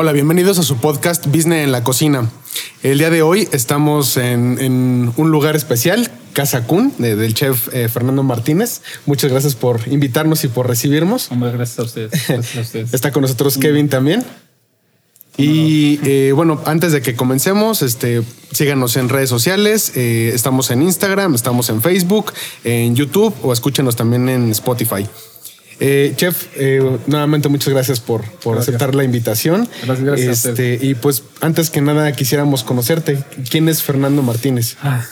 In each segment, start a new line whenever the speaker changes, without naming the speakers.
Hola, bienvenidos a su podcast Business en la Cocina. El día de hoy estamos en, un lugar especial, Casa Kun, del chef eh, Fernando Martínez. Muchas gracias por invitarnos y por recibirnos.
Hombre, gracias a ustedes.
Está con nosotros Kevin también. Y eh, bueno, antes de que comencemos, este, síganos en redes sociales. Eh, estamos en Instagram, estamos en Facebook, en YouTube o escúchenos también en Spotify. Eh, chef, eh, nuevamente muchas gracias por, por aceptar la invitación.
Gracias, gracias.
Este, y pues antes que nada quisiéramos conocerte. ¿Quién es Fernando Martínez?
Ah,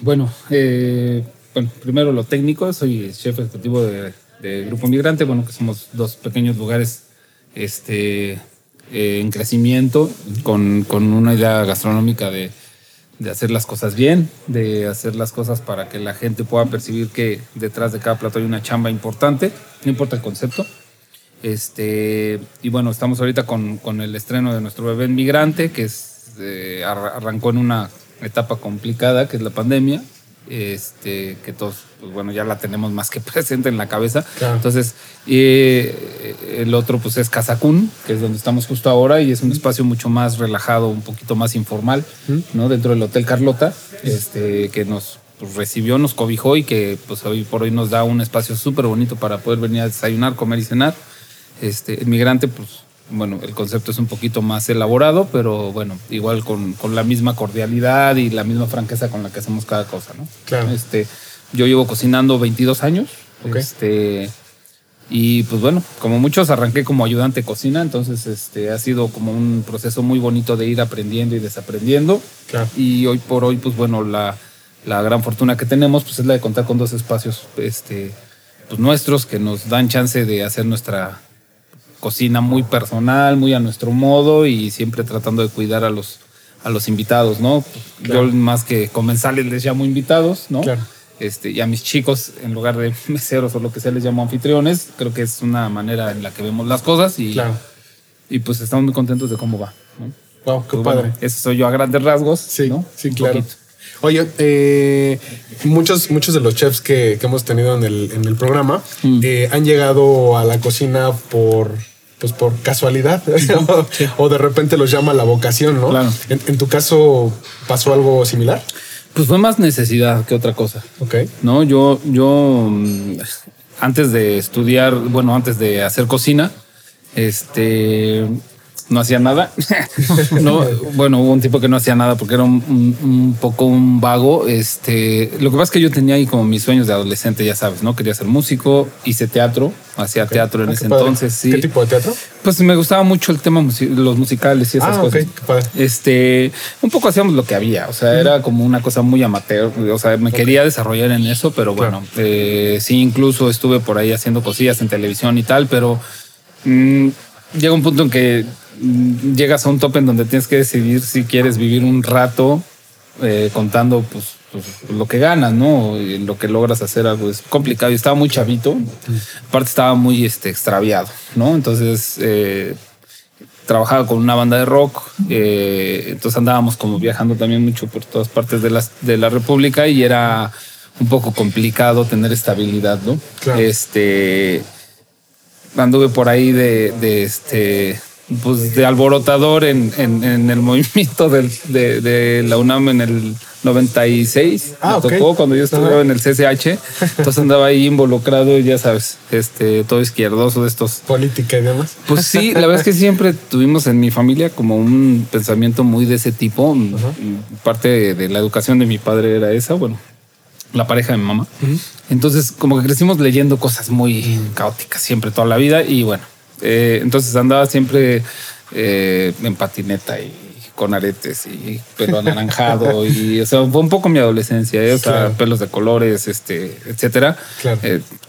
bueno, eh, bueno, primero lo técnico, soy chef ejecutivo de, Grupo Migrante, bueno, que somos dos pequeños lugares este, en crecimiento con, con una idea gastronómica de de hacer las cosas bien, de hacer las cosas para que la gente pueda percibir que detrás de cada plato hay una chamba importante, no importa el concepto. Este, y bueno, estamos ahorita con, con el estreno de nuestro bebé migrante, que eh, arrancó en una etapa complicada, que es la pandemia, este, que todos, pues bueno, ya la tenemos más que presente en la cabeza. Entonces, eh, el otro pues es Casacún, que es donde estamos justo ahora y es un espacio mucho más relajado, un poquito más informal, ¿no? Dentro del Hotel Carlota, este, que nos pues, recibió, nos cobijó y que pues hoy por hoy nos da un espacio súper bonito para poder venir a desayunar, comer y cenar. Este, el migrante, pues bueno, el concepto es un poquito más elaborado, pero bueno, igual con, con, la misma cordialidad y la misma franqueza con la que hacemos cada cosa, ¿no?
Claro.
Este, yo llevo cocinando 22 años. Este, y pues bueno, como muchos arranqué como ayudante cocina, entonces este, ha sido como un proceso muy bonito de ir aprendiendo y desaprendiendo.
Claro.
Y hoy por hoy, pues bueno, la, la gran fortuna que tenemos pues es la de contar con dos espacios este, pues nuestros que nos dan chance de hacer nuestra cocina muy personal, muy a nuestro modo y siempre tratando de cuidar a los, a los invitados, ¿no? Yo más que comensales les llamo invitados, ¿no?
Claro.
Este, y a mis chicos, en lugar de meseros o lo que sea, les llamo anfitriones. Creo que es una manera en la que vemos las cosas y, y pues estamos muy contentos de cómo va. ¿no?
Wow, qué pues padre.
eso soy yo a grandes rasgos.
Sí, sí, claro. Oye, eh, muchos, muchos de los chefs que, hemos tenido en el, en el programa mm. eh, han llegado a la cocina por pues por casualidad o de repente los llama la vocación, ¿no?
Claro.
En, tu caso pasó algo similar.
Pues fue más necesidad que otra cosa.
Ok.
No, yo, yo mm, antes de estudiar, bueno, antes de hacer cocina, este, no hacía nada. no, bueno, hubo un tipo que no hacía nada porque era un, poco un vago. Este, lo que pasa es que yo tenía ahí como mis sueños de adolescente, ya sabes, ¿no? Quería ser músico, hice teatro, hacía teatro en ah, ese entonces. Sí.
¿Qué tipo de teatro?
Pues me gustaba mucho el tema, los musicales y esas
ah,
cosas.
Qué
este, un poco hacíamos lo que había, o sea, era como una cosa muy amateur, o sea, me quería desarrollar en eso, pero bueno, eh, sí, incluso estuve por ahí haciendo cosillas en televisión y tal, pero mm, llega un punto en que llegas a un tope en donde tienes que decidir si quieres vivir un rato eh, contando pues, pues, lo que ganas, ¿no? Y lo que logras hacer algo es complicado. Y estaba muy chavito, aparte estaba muy este, extraviado, ¿no? Entonces eh, trabajaba con una banda de rock, eh, entonces andábamos como viajando también mucho por todas partes de, las, de la República y era un poco complicado tener estabilidad, ¿no? Este anduve por ahí de, de este pues de alborotador en, en, el movimiento del, de, la UNAM en el 96.
Ah,
me tocó cuando yo estuve en el CCH. Entonces andaba ahí involucrado, ya sabes, este, todo izquierdoso de estos.
Política y demás.
Pues sí, la verdad es que siempre tuvimos en mi familia como un pensamiento muy de ese tipo. Parte de la educación de mi padre era esa, bueno, la pareja de mi mamá. Entonces, como que crecimos leyendo cosas muy caóticas siempre toda la vida y bueno eh, entonces andaba siempre eh, en patineta y con aretes y pelo anaranjado y o sea, fue un poco mi adolescencia, ¿eh? o sea, pelos de colores, este, etcétera.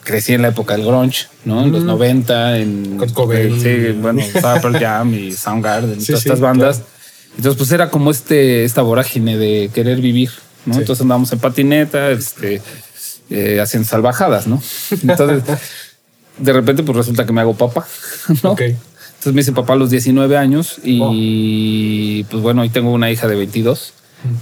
crecí en la época del grunge, ¿no? En los 90, en sí, bueno, Pearl Jam y Soundgarden, todas estas bandas. Entonces, pues era como este, esta vorágine de querer vivir, ¿no? Entonces andábamos en patineta, este, haciendo salvajadas, ¿no? Entonces de repente pues resulta que me hago papá, ¿no? Entonces me hice papá a los 19 años y pues bueno, hoy tengo una hija de 22.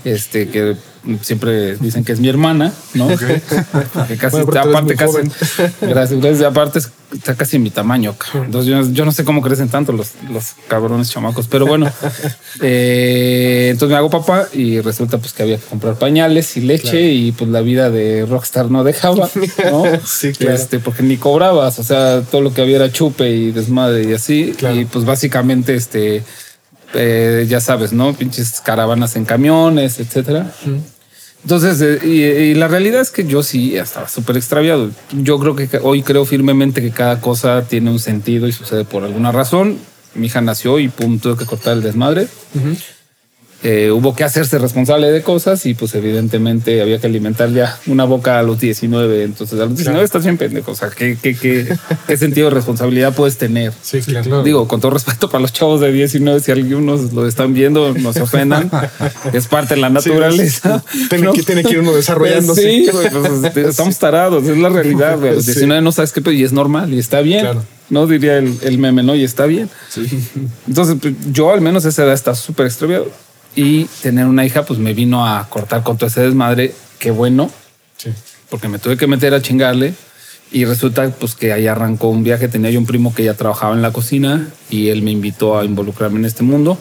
Este, que siempre dicen que es mi hermana, ¿no? Que casi,
Bueno,
aparte, casi, gracias, gracias, aparte es- está casi mi tamaño. Entonces yo, yo no sé cómo crecen tanto los, los cabrones chamacos, pero bueno, eh, entonces me hago papá y resulta pues que había que comprar pañales y leche y pues la vida de rockstar no dejaba, ¿no?
Sí, claro.
Este, porque ni cobrabas, o sea, todo lo que había era chupe y desmadre y así,
Claro.
y pues básicamente este eh, ya sabes, ¿no? Pinches caravanas en camiones, etcétera. Entonces, eh, y, y la realidad es que yo sí estaba súper extraviado. Yo creo que hoy creo firmemente que cada cosa tiene un sentido y sucede por alguna razón. Mi hija nació y pum, tuve que cortar el desmadre. Eh, hubo que hacerse responsable de cosas y pues evidentemente había que alimentar ya una boca a los 19. Entonces a los 19 estás bien pendejo. O sea, ¿qué, qué, qué, qué sentido de responsabilidad puedes tener?
Sí, claro.
Digo, con todo respeto para los chavos de 19, si algunos lo están viendo, no se ofendan. es parte de la naturaleza.
Tiene que- tiene que ir uno desarrollándose.
Sí, pues, estamos tarados, es la realidad. A los
Sí.
19 no sabes qué pedo y es normal y está bien.
Claro.
No diría el, el meme, ¿no? Y está bien. Entonces, pues, yo al menos a esa edad estaba súper extraviado. Y tener una hija, pues me vino a cortar con todo ese desmadre. Qué bueno,
Sí.
porque me tuve que meter a chingarle. Y resulta pues que ahí arrancó un viaje. Tenía yo un primo que ya trabajaba en la cocina y él me invitó a involucrarme en este mundo.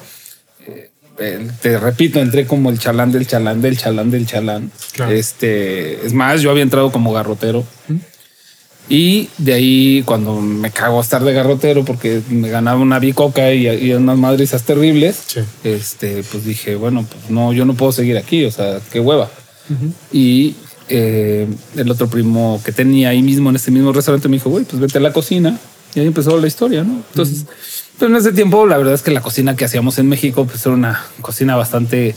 Eh, eh, te repito, entré como el chalán del chalán del chalán del chalán.
Claro.
Este, es más, yo había entrado como garrotero. Y de ahí, cuando me cago a estar de garrotero porque me ganaba una bicoca y, y unas madrizas terribles,
Sí.
este, pues dije, bueno, pues no, yo no puedo seguir aquí, o sea, qué hueva. Y eh, el otro primo que tenía ahí mismo en este mismo restaurante me dijo, güey, pues vete a la cocina. Y ahí empezó la historia, ¿no? Entonces, pero en ese tiempo, la verdad es que la cocina que hacíamos en México, pues era una cocina bastante,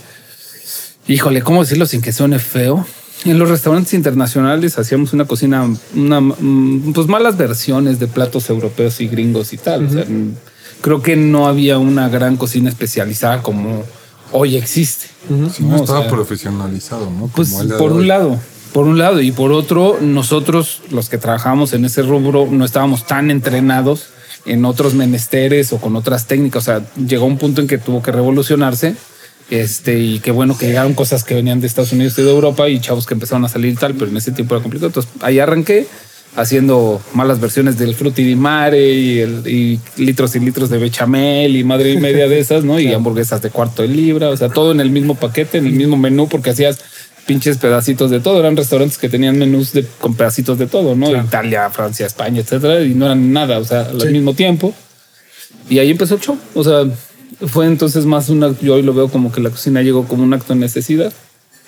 híjole, ¿cómo decirlo sin que suene feo? En los restaurantes internacionales hacíamos una cocina, una, mm, pues malas versiones de platos europeos y gringos y tal. O sea, mm, creo que no había una gran cocina especializada como hoy existe.
Sí, no
O
estaba
sea,
profesionalizado, ¿no?
pues
Como de
por un lado, por un lado y por otro, nosotros los que trabajamos en ese rubro no estábamos tan entrenados en otros menesteres o con otras técnicas. O sea, llegó un punto en que tuvo que revolucionarse. Este, y qué bueno que llegaron cosas que venían de Estados Unidos y de Europa y chavos que empezaron a salir y tal, pero en ese tiempo era complicado. Entonces ahí arranqué haciendo malas versiones del frutti di mare y, el- y litros y litros de bechamel y madre y media de esas, ¿no? Y hamburguesas de cuarto de libra, o sea, todo en el mismo paquete, en el mismo menú, porque hacías pinches pedacitos de todo. Eran restaurantes que tenían menús de, con pedacitos de todo, ¿no? Italia, Francia, España, etcétera, y no eran nada, o sea, al
Sí.
mismo tiempo. Y ahí empezó el show. O sea, fue entonces más una, yo hoy lo veo como que la cocina llegó como un acto de necesidad,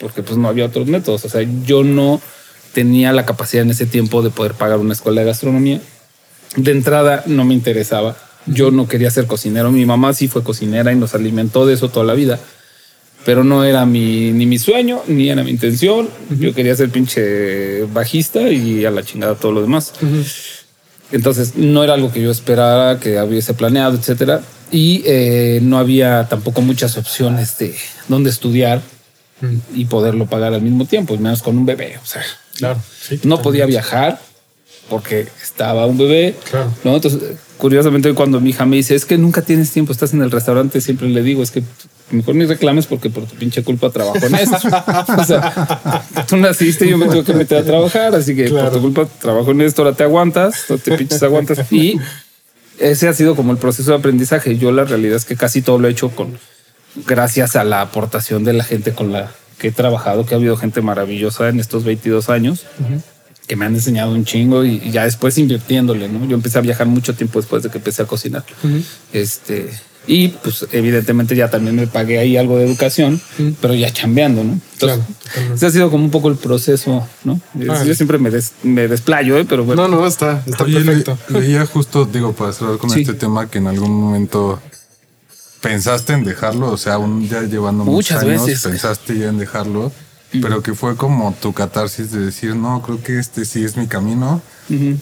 porque pues no había otros métodos. O sea, yo no tenía la capacidad en ese tiempo de poder pagar una escuela de gastronomía. De entrada no me interesaba. Yo no quería ser cocinero. Mi mamá sí fue cocinera y nos alimentó de eso toda la vida. Pero no era mi, ni mi sueño, ni era mi intención. Yo quería ser pinche bajista y a la chingada todo lo demás. Entonces no era algo que yo esperara, que hubiese planeado, etcétera. Y eh, no había tampoco muchas opciones de dónde estudiar y poderlo pagar al mismo tiempo, y menos con un bebé. O sea,
Claro. Sí,
no podía viajar porque estaba un bebé.
Claro.
¿no? Entonces, curiosamente, cuando mi hija me dice, es que nunca tienes tiempo, estás en el restaurante, siempre le digo, es que mejor ni reclames porque por tu pinche culpa trabajo en esto. o sea, tú naciste y yo me tengo que meter a trabajar, así que
Claro.
por tu culpa trabajo en esto, ahora te aguantas, no te pinches aguantas. Y ese ha sido como el proceso de aprendizaje. Yo la realidad es que casi todo lo he hecho con gracias a la aportación de la gente con la que he trabajado, que ha habido gente maravillosa en estos 22 años que me han enseñado un chingo y, y ya después invirtiéndole, ¿no? Yo empecé a viajar mucho tiempo después de que empecé a cocinar. Este, y pues evidentemente ya también me pagué ahí algo de educación, pero ya chambeando, ¿no? Entonces,
Claro,
ese ha sido como un poco el proceso, ¿no?
Ah,
Yo siempre me, des- me desplayo, ¿eh? pero bueno.
No, no, está, está
Oye, le-
perfecto.
leía justo, digo, para cerrar con
Sí.
este tema, que en algún momento pensaste en dejarlo, o sea, aún ya llevando muchos
Muchas
años,
veces.
pensaste ya en dejarlo, pero que fue como tu catarsis de decir, no, creo que este sí es mi camino.
Ujú.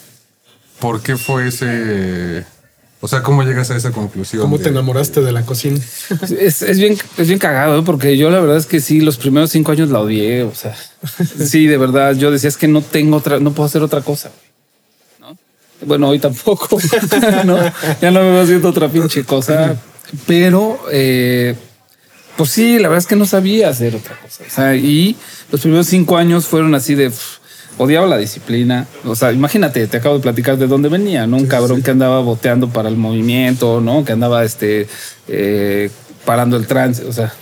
¿Por qué fue ese? O sea, ¿cómo llegas a esa conclusión?
¿Cómo
de-
te enamoraste de la cocina?
Es, es bien, es bien cagado, porque yo la verdad es que sí, los primeros cinco años la odié. O sea, sí, de verdad, yo decía es que no tengo otra, no puedo hacer otra cosa. güey", ¿no? Bueno, hoy tampoco, ¿no? Ya no me voy haciendo otra pinche cosa, pero eh, Pues sí, la verdad es que no sabía hacer otra cosa. O sea, y los primeros cinco años fueron así de pff, odiaba la disciplina. O sea, imagínate, te acabo de platicar de dónde venía, ¿no? Un cabrón que andaba boteando para el movimiento, ¿no? Que andaba este eh, parando el trance. O sea,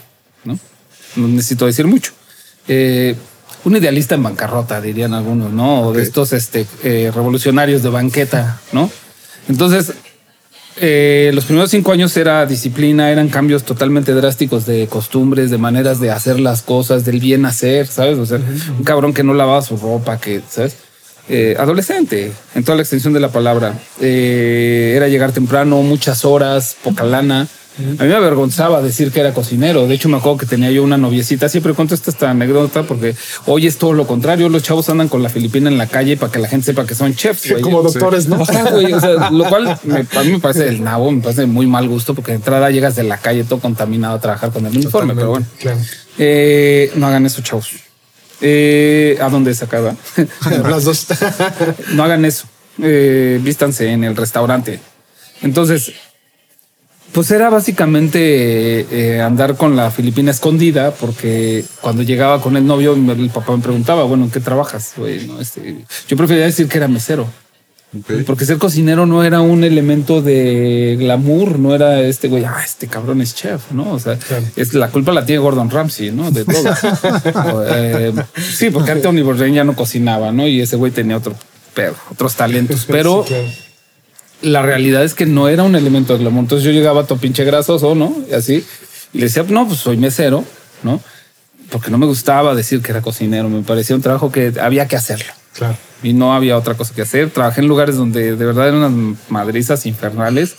¿no? No necesito decir mucho. Eh, un idealista en bancarrota, dirían algunos, ¿no? O de estos este, eh, revolucionarios de banqueta, ¿no? Entonces, eh, los primeros cinco años era disciplina, eran cambios totalmente drásticos de costumbres, de maneras de hacer las cosas, del bien hacer, ¿sabes? O sea, un cabrón que no lavaba su ropa, que, ¿sabes? Eh, adolescente, en toda la extensión de la palabra. Eh, era llegar temprano, muchas horas, poca lana. A mí me avergonzaba decir que era cocinero. De hecho, me acuerdo que tenía yo una noviecita. Siempre cuento esta, esta anécdota porque hoy es todo lo contrario. Los chavos andan con la filipina en la calle para que la gente sepa que son chefs. güey.
Como doctores, ¿no?
Ajá, güey, o sea, lo cual me- a mí me parece el nabo, me parece muy mal gusto porque de entrada llegas de la calle todo contaminado a trabajar con el uniforme. Pero bueno,
Claro.
Eh, no hagan eso, chavos. Eh, ¿A dónde va?
Las dos.
no hagan eso. Eh, vístanse en el restaurante. Entonces, pues era básicamente eh, andar con la filipina escondida, porque cuando llegaba con el novio, el papá me preguntaba, bueno, ¿en qué trabajas? Este, yo prefería decir que era mesero. Porque ser cocinero no era un elemento de glamour, no era este güey, ah, este cabrón es chef, ¿no? O sea, es la culpa la tiene Gordon Ramsay, ¿no? De todo. O, eh, sí, porque Anthony Bourdain ya no cocinaba, ¿no? Y ese güey tenía otro pedo, otros talentos, pero la realidad es que no era un elemento de glamour. Entonces yo llegaba todo pinche grasoso, ¿no? Y así, y le decía, no, pues soy mesero, ¿no? Porque no me gustaba decir que era cocinero, me parecía un trabajo que había que hacerlo
Claro.
y no había otra cosa que hacer. Trabajé en lugares donde de verdad eran unas madrizas infernales,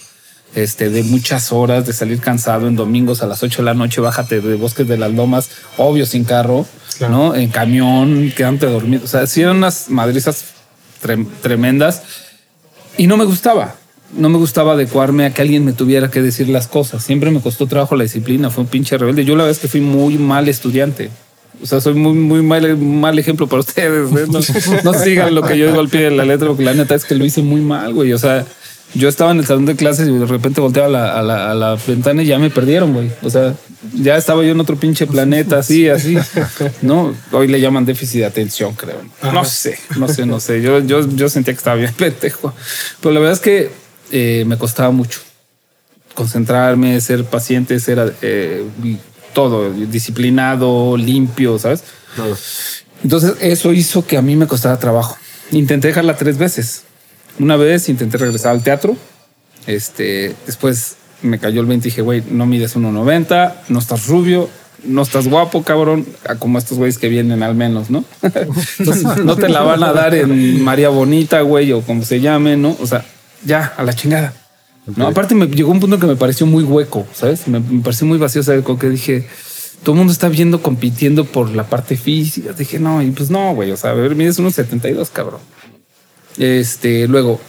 este, de muchas horas, de salir cansado en domingos a las 8 de la noche, bájate de Bosques de las Lomas, obvio sin carro,
Claro.
¿no? En camión, quedante dormido. O sea, sí eran unas madrizas trem- tremendas y no me gustaba. No me gustaba adecuarme a que alguien me tuviera que decir las cosas. Siempre me costó trabajo la disciplina. Fue un pinche rebelde. Yo la verdad es que fui muy mal estudiante. O sea, soy muy, muy mal, mal ejemplo para ustedes. ¿eh? No, no sigan lo que yo digo al pie de la letra, porque la neta es que lo hice muy mal, güey. O sea, yo estaba en el salón de clases y de repente volteaba a la, a la, a la ventana y ya me perdieron, güey. O sea, ya estaba yo en otro pinche planeta, así, así. No, hoy le llaman déficit de atención, creo. No sé, no sé, no sé. Yo, yo, yo sentía que estaba bien pendejo. Pero la verdad es que eh, me costaba mucho concentrarme, ser paciente, ser eh, todo, disciplinado, limpio, ¿sabes? Entonces eso hizo que a mí me costara trabajo. Intenté dejarla tres veces. Una vez intenté regresar al teatro. Este, después me cayó el 20 y dije, güey, no mides 1.90, no estás rubio, no estás guapo, cabrón, como estos güeyes que vienen al menos, ¿no? Entonces no te la van a dar en María Bonita, güey, o como se llame, ¿no? O sea, ya, a la chingada. No, aparte me llegó un punto que me pareció muy hueco, ¿sabes? Me, me pareció muy vacío, ¿sabes? Como que dije, todo el mundo está viendo, compitiendo por la parte física. Dije, no, y pues no, güey, o sea, a ver, mides unos 72, cabrón. Este, luego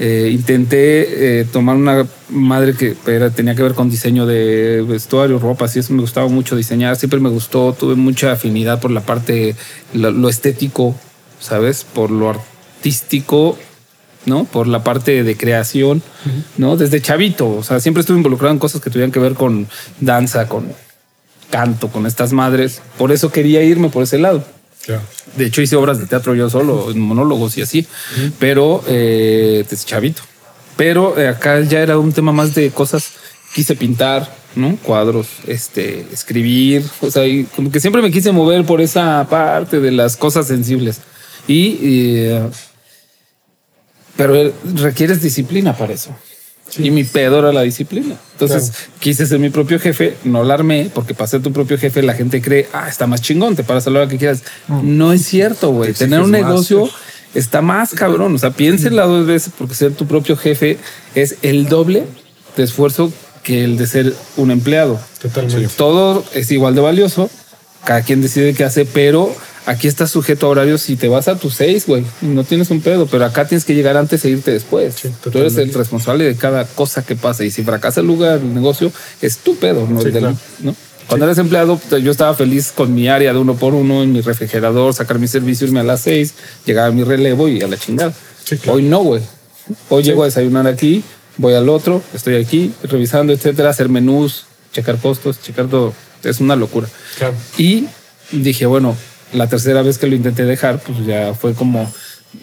eh, intenté eh, tomar una madre que era- tenía que ver con diseño de vestuario, ropa, así eso me gustaba mucho diseñar, siempre me gustó, tuve mucha afinidad por la parte, lo, lo estético, ¿sabes? Por lo artístico, ¿no? Por la parte de creación, ¿no? Desde chavito, o sea, siempre estuve involucrado en cosas que tuvieran que ver con danza, con canto, con estas madres, por eso quería irme por ese lado. De hecho, hice obras de teatro yo solo, monólogos y así, pero eh, chavito. Pero eh, acá ya era un tema más de cosas. Quise pintar, ¿no? Cuadros, este, escribir. O sea, y como que siempre me quise mover por esa parte de las cosas sensibles. Y, eh, pero eh, requieres disciplina para eso. Y mi pedo era la disciplina. Entonces quise ser mi propio jefe, no la armé, porque para ser tu propio jefe la gente cree, ah, está más chingón, te paras a la hora que quieras. No es cierto, güey.
Te
Tener un
más.
negocio está más cabrón. O sea, piénsela dos veces porque ser tu propio jefe es el doble de esfuerzo que el de ser un empleado.
Totalmente.
Todo es igual de valioso. Cada quien decide qué hace, pero aquí estás sujeto a horarios si te vas a tus seis, güey. No tienes un pedo, pero acá tienes que llegar antes e irte después.
Sí,
Tú eres el responsable de cada cosa que pasa. Y si fracasa el lugar, el negocio, es tu pedo, no
Sí,
del-
claro.
¿no? Cuando eres empleado, yo estaba feliz con mi área de uno por uno en mi refrigerador, sacar mi servicio, irme a las seis, llegar a mi relevo y a la chingada.
Sí, claro.
Hoy no, güey. Hoy llego a desayunar aquí, voy al otro, estoy aquí revisando, etcétera, hacer menús, checar costos, checar todo. es una locura.
Claro.
Y dije, bueno, la tercera vez que lo intenté dejar, pues ya fue como,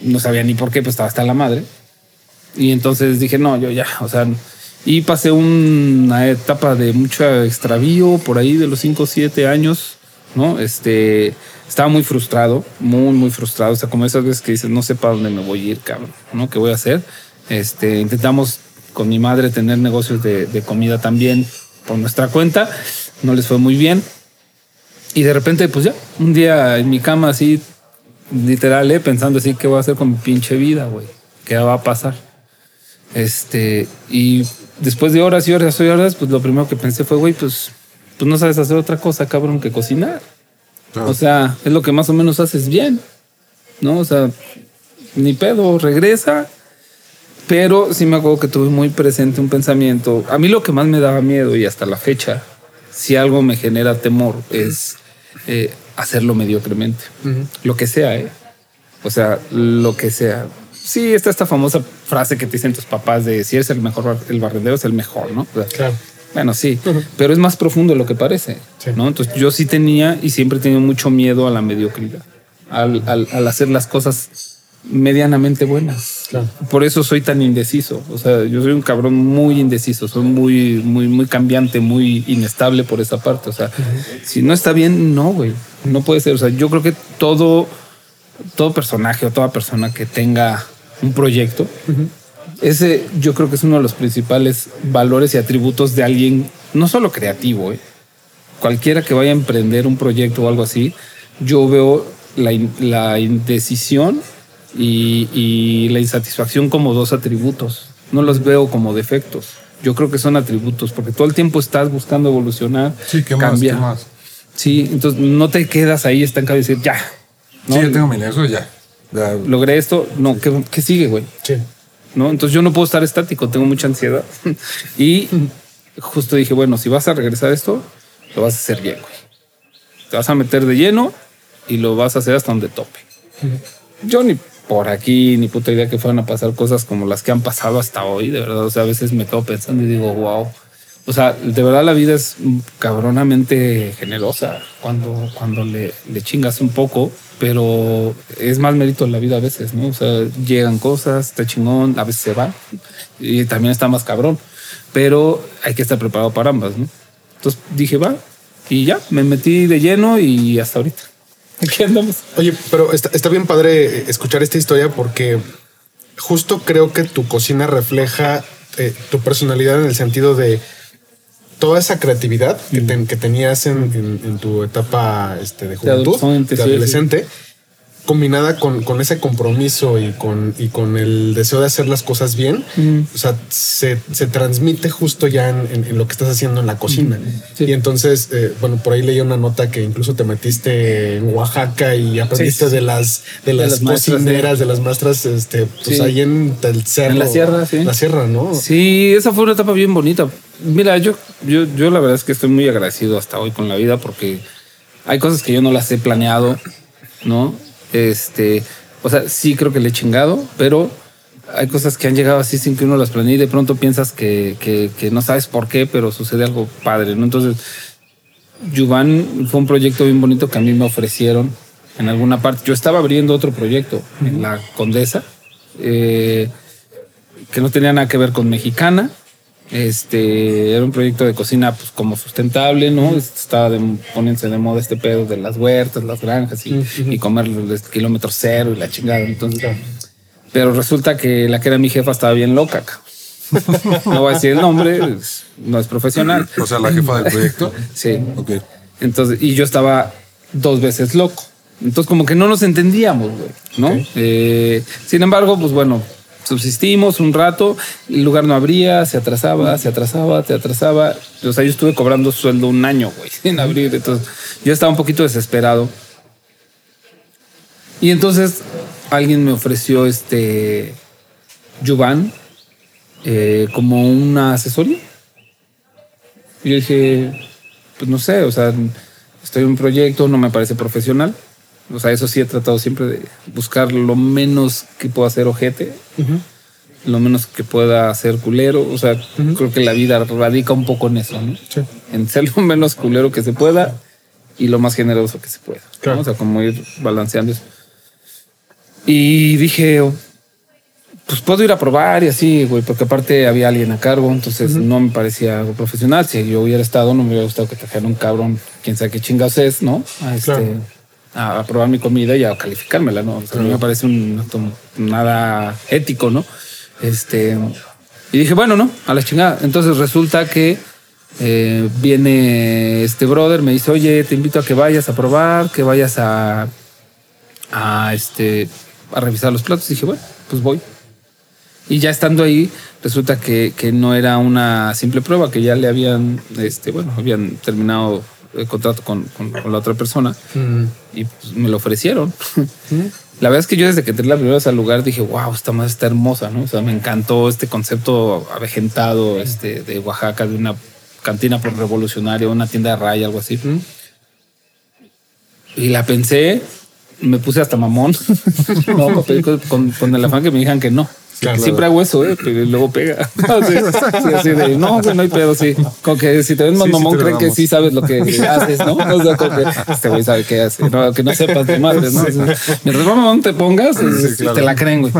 no sabía ni por qué, pues estaba hasta la madre. Y entonces dije, no, yo ya, o sea, y pasé una etapa de mucho extravío por ahí de los 5 o 7 años, ¿no? Este, estaba muy frustrado, muy, muy frustrado. O sea, como esas veces que dices, no sé para dónde me voy a ir, cabrón, ¿no? ¿Qué voy a hacer? Este, intentamos con mi madre tener negocios de, de comida también por nuestra cuenta. No les fue muy bien. Y de repente, pues ya, un día en mi cama así, literal, ¿eh? pensando así, ¿qué voy a hacer con mi pinche vida, güey? ¿Qué va a pasar? Este, y después de horas y horas y horas, pues lo primero que pensé fue, güey, pues, pues no sabes hacer otra cosa, cabrón, que cocinar. O sea, es lo que más o menos haces bien, ¿no? O sea, ni pedo, regresa. Pero sí me acuerdo que tuve muy presente un pensamiento. A mí lo que más me daba miedo y hasta la fecha, si algo me genera temor, es eh, hacerlo mediocremente. Lo que sea, ¿eh? O sea, lo que sea. Sí, está esta famosa frase que te dicen tus papás de si eres el mejor, bar- el barrendero es el mejor, ¿no? O sea,
Claro.
bueno, sí, pero es más profundo de lo que parece,
Sí.
¿no? Entonces yo sí tenía y siempre he tenido mucho miedo a la mediocridad, al, al- al hacer las cosas medianamente buenas.
Claro.
Por eso soy tan indeciso. O sea, yo soy un cabrón muy indeciso, soy muy, muy, muy cambiante, muy inestable por esa parte. O sea, si no está bien, no, güey. No puede ser. O sea, yo creo que todo, todo personaje o toda persona que tenga un proyecto, ese yo creo que es uno de los principales valores y atributos de alguien, no solo creativo, ¿eh? cualquiera que vaya a emprender un proyecto o algo así, yo veo la, in- la indecisión y, y la insatisfacción como dos atributos. No los veo como defectos. Yo creo que son atributos porque todo el tiempo estás buscando evolucionar,
Sí, ¿qué más?
cambiar.
¿Qué más?
Sí, entonces no te quedas ahí estancado y decir, ya. ¿no?
Sí, ya tengo mi negocio, ya. Ya.
Logré esto. No, ¿qué, qué sigue, güey?
Sí.
¿no? Entonces yo no puedo estar estático, tengo mucha ansiedad. y justo dije, bueno, si vas a regresar a esto, lo vas a hacer bien, güey. Te vas a meter de lleno y lo vas a hacer hasta donde tope. Yo ni por aquí, ni puta idea que fueran a pasar cosas como las que han pasado hasta hoy, de verdad. O sea, a veces me quedo pensando y digo, wow. O sea, de verdad la vida es cabronamente generosa cuando, cuando le, le chingas un poco, pero es más mérito en la vida a veces, ¿no? O sea, llegan cosas, está chingón, a veces se van y también está más cabrón, pero hay que estar preparado para ambas, ¿no? Entonces dije, va, y ya, me metí de lleno y hasta ahorita. Aquí andamos.
Oye, pero está, está bien padre escuchar esta historia porque justo creo que tu cocina refleja eh, tu personalidad en el sentido de toda esa creatividad que, ten- que tenías en, en- en tu etapa este, de juventud,
adolescente,
de
sí,
adolescente, combinada con, con ese compromiso y con, y con el deseo de hacer las cosas bien, o sea, se, se transmite justo ya en, en- en lo que estás haciendo en la cocina.
Sí.
Y entonces, eh, bueno, por ahí leí una nota que incluso te metiste en Oaxaca y aprendiste
Sí, sí.
de las de las,
las maestras,
cocineras, de las maestras, este, pues ahí en el cerro.
En la sierra, sí.
La sierra, ¿no?
Sí, esa fue una etapa bien bonita. Mira, yo, yo, yo la verdad es que estoy muy agradecido hasta hoy con la vida porque hay cosas que yo no las he planeado, ¿no? Este, o sea, sí creo que le he chingado, pero hay cosas que han llegado así sin que uno las planee y de pronto piensas que, que, que no sabes por qué, pero sucede algo padre, ¿no? Entonces, Yuvan fue un proyecto bien bonito que a mí me ofrecieron en alguna parte. Yo estaba abriendo otro proyecto en la Condesa, eh, que no tenía nada que ver con mexicana. Este era un proyecto de cocina, pues como sustentable, ¿no? Estaba de, poniéndose de moda este pedo de las huertas, las granjas y, y comer el kilómetro cero y la chingada. Entonces, pero resulta que la que era mi jefa estaba bien loca. No voy a decir el nombre, es- no es profesional.
O sea, la jefa del proyecto.
Sí.
Ok.
Entonces, y yo estaba dos veces loco. Entonces, como que no nos entendíamos, güey, ¿no? Eh, sin embargo, pues bueno, subsistimos un rato, el lugar no abría, se atrasaba, se atrasaba, se atrasaba. O sea, yo estuve cobrando sueldo un año, güey, sin abrir. Entonces, yo estaba un poquito desesperado. Y entonces, alguien me ofreció este Yuvan eh, como una asesoría. Y yo dije, pues no sé, o sea, estoy en un proyecto, no me parece profesional. O sea, eso sí he tratado siempre de buscar lo menos que pueda hacer ojete. lo menos que pueda ser culero. O sea, creo que la vida radica un poco en eso, ¿no?
Sí.
En ser lo menos culero que se pueda y lo más generoso que se pueda. O sea, como ir balanceando eso. Y dije, pues puedo ir a probar y así, güey, porque aparte había alguien a cargo, entonces no me parecía algo profesional. Si yo hubiera estado, no me hubiera gustado que trajera un cabrón, quién sabe qué chingados es, ¿no? A, este,
Claro.
A, probar mi comida y a calificármela, ¿no? O sea, no me parece un nada ético, ¿no? Este, y dije, bueno, no, a la chingada. Entonces resulta que eh, viene este brother, me dice, oye, te invito a que vayas a probar, que vayas a, a, este, a revisar los platos. dije, bueno, pues voy. Y ya estando ahí, resulta que, que no era una simple prueba, que ya le habían, este, bueno, habían terminado el contrato con, con- con la otra persona y pues, me lo ofrecieron. La verdad es que yo desde que entré la primera vez al lugar dije, wow, esta madre está hermosa, ¿no? O sea, me encantó este concepto avejentado este, de Oaxaca, de una cantina por revolucionario, una tienda de raya, algo así. Y la pensé, me puse hasta mamón. no, con, con- con el afán que me dijeran que no.
Claro.
Siempre hago eso, ¿eh? pero luego pega. Así, sí, así de, no, güey, no hay pedo, sí. Como que si te ven más
Sí,
mamón, creen que sí sabes lo que haces, ¿no? O sea, como que este güey sabe qué hace. No, que no sepas de madres, ¿no? Mientras más mamón te pongas, es-
claro.
te la creen, güey.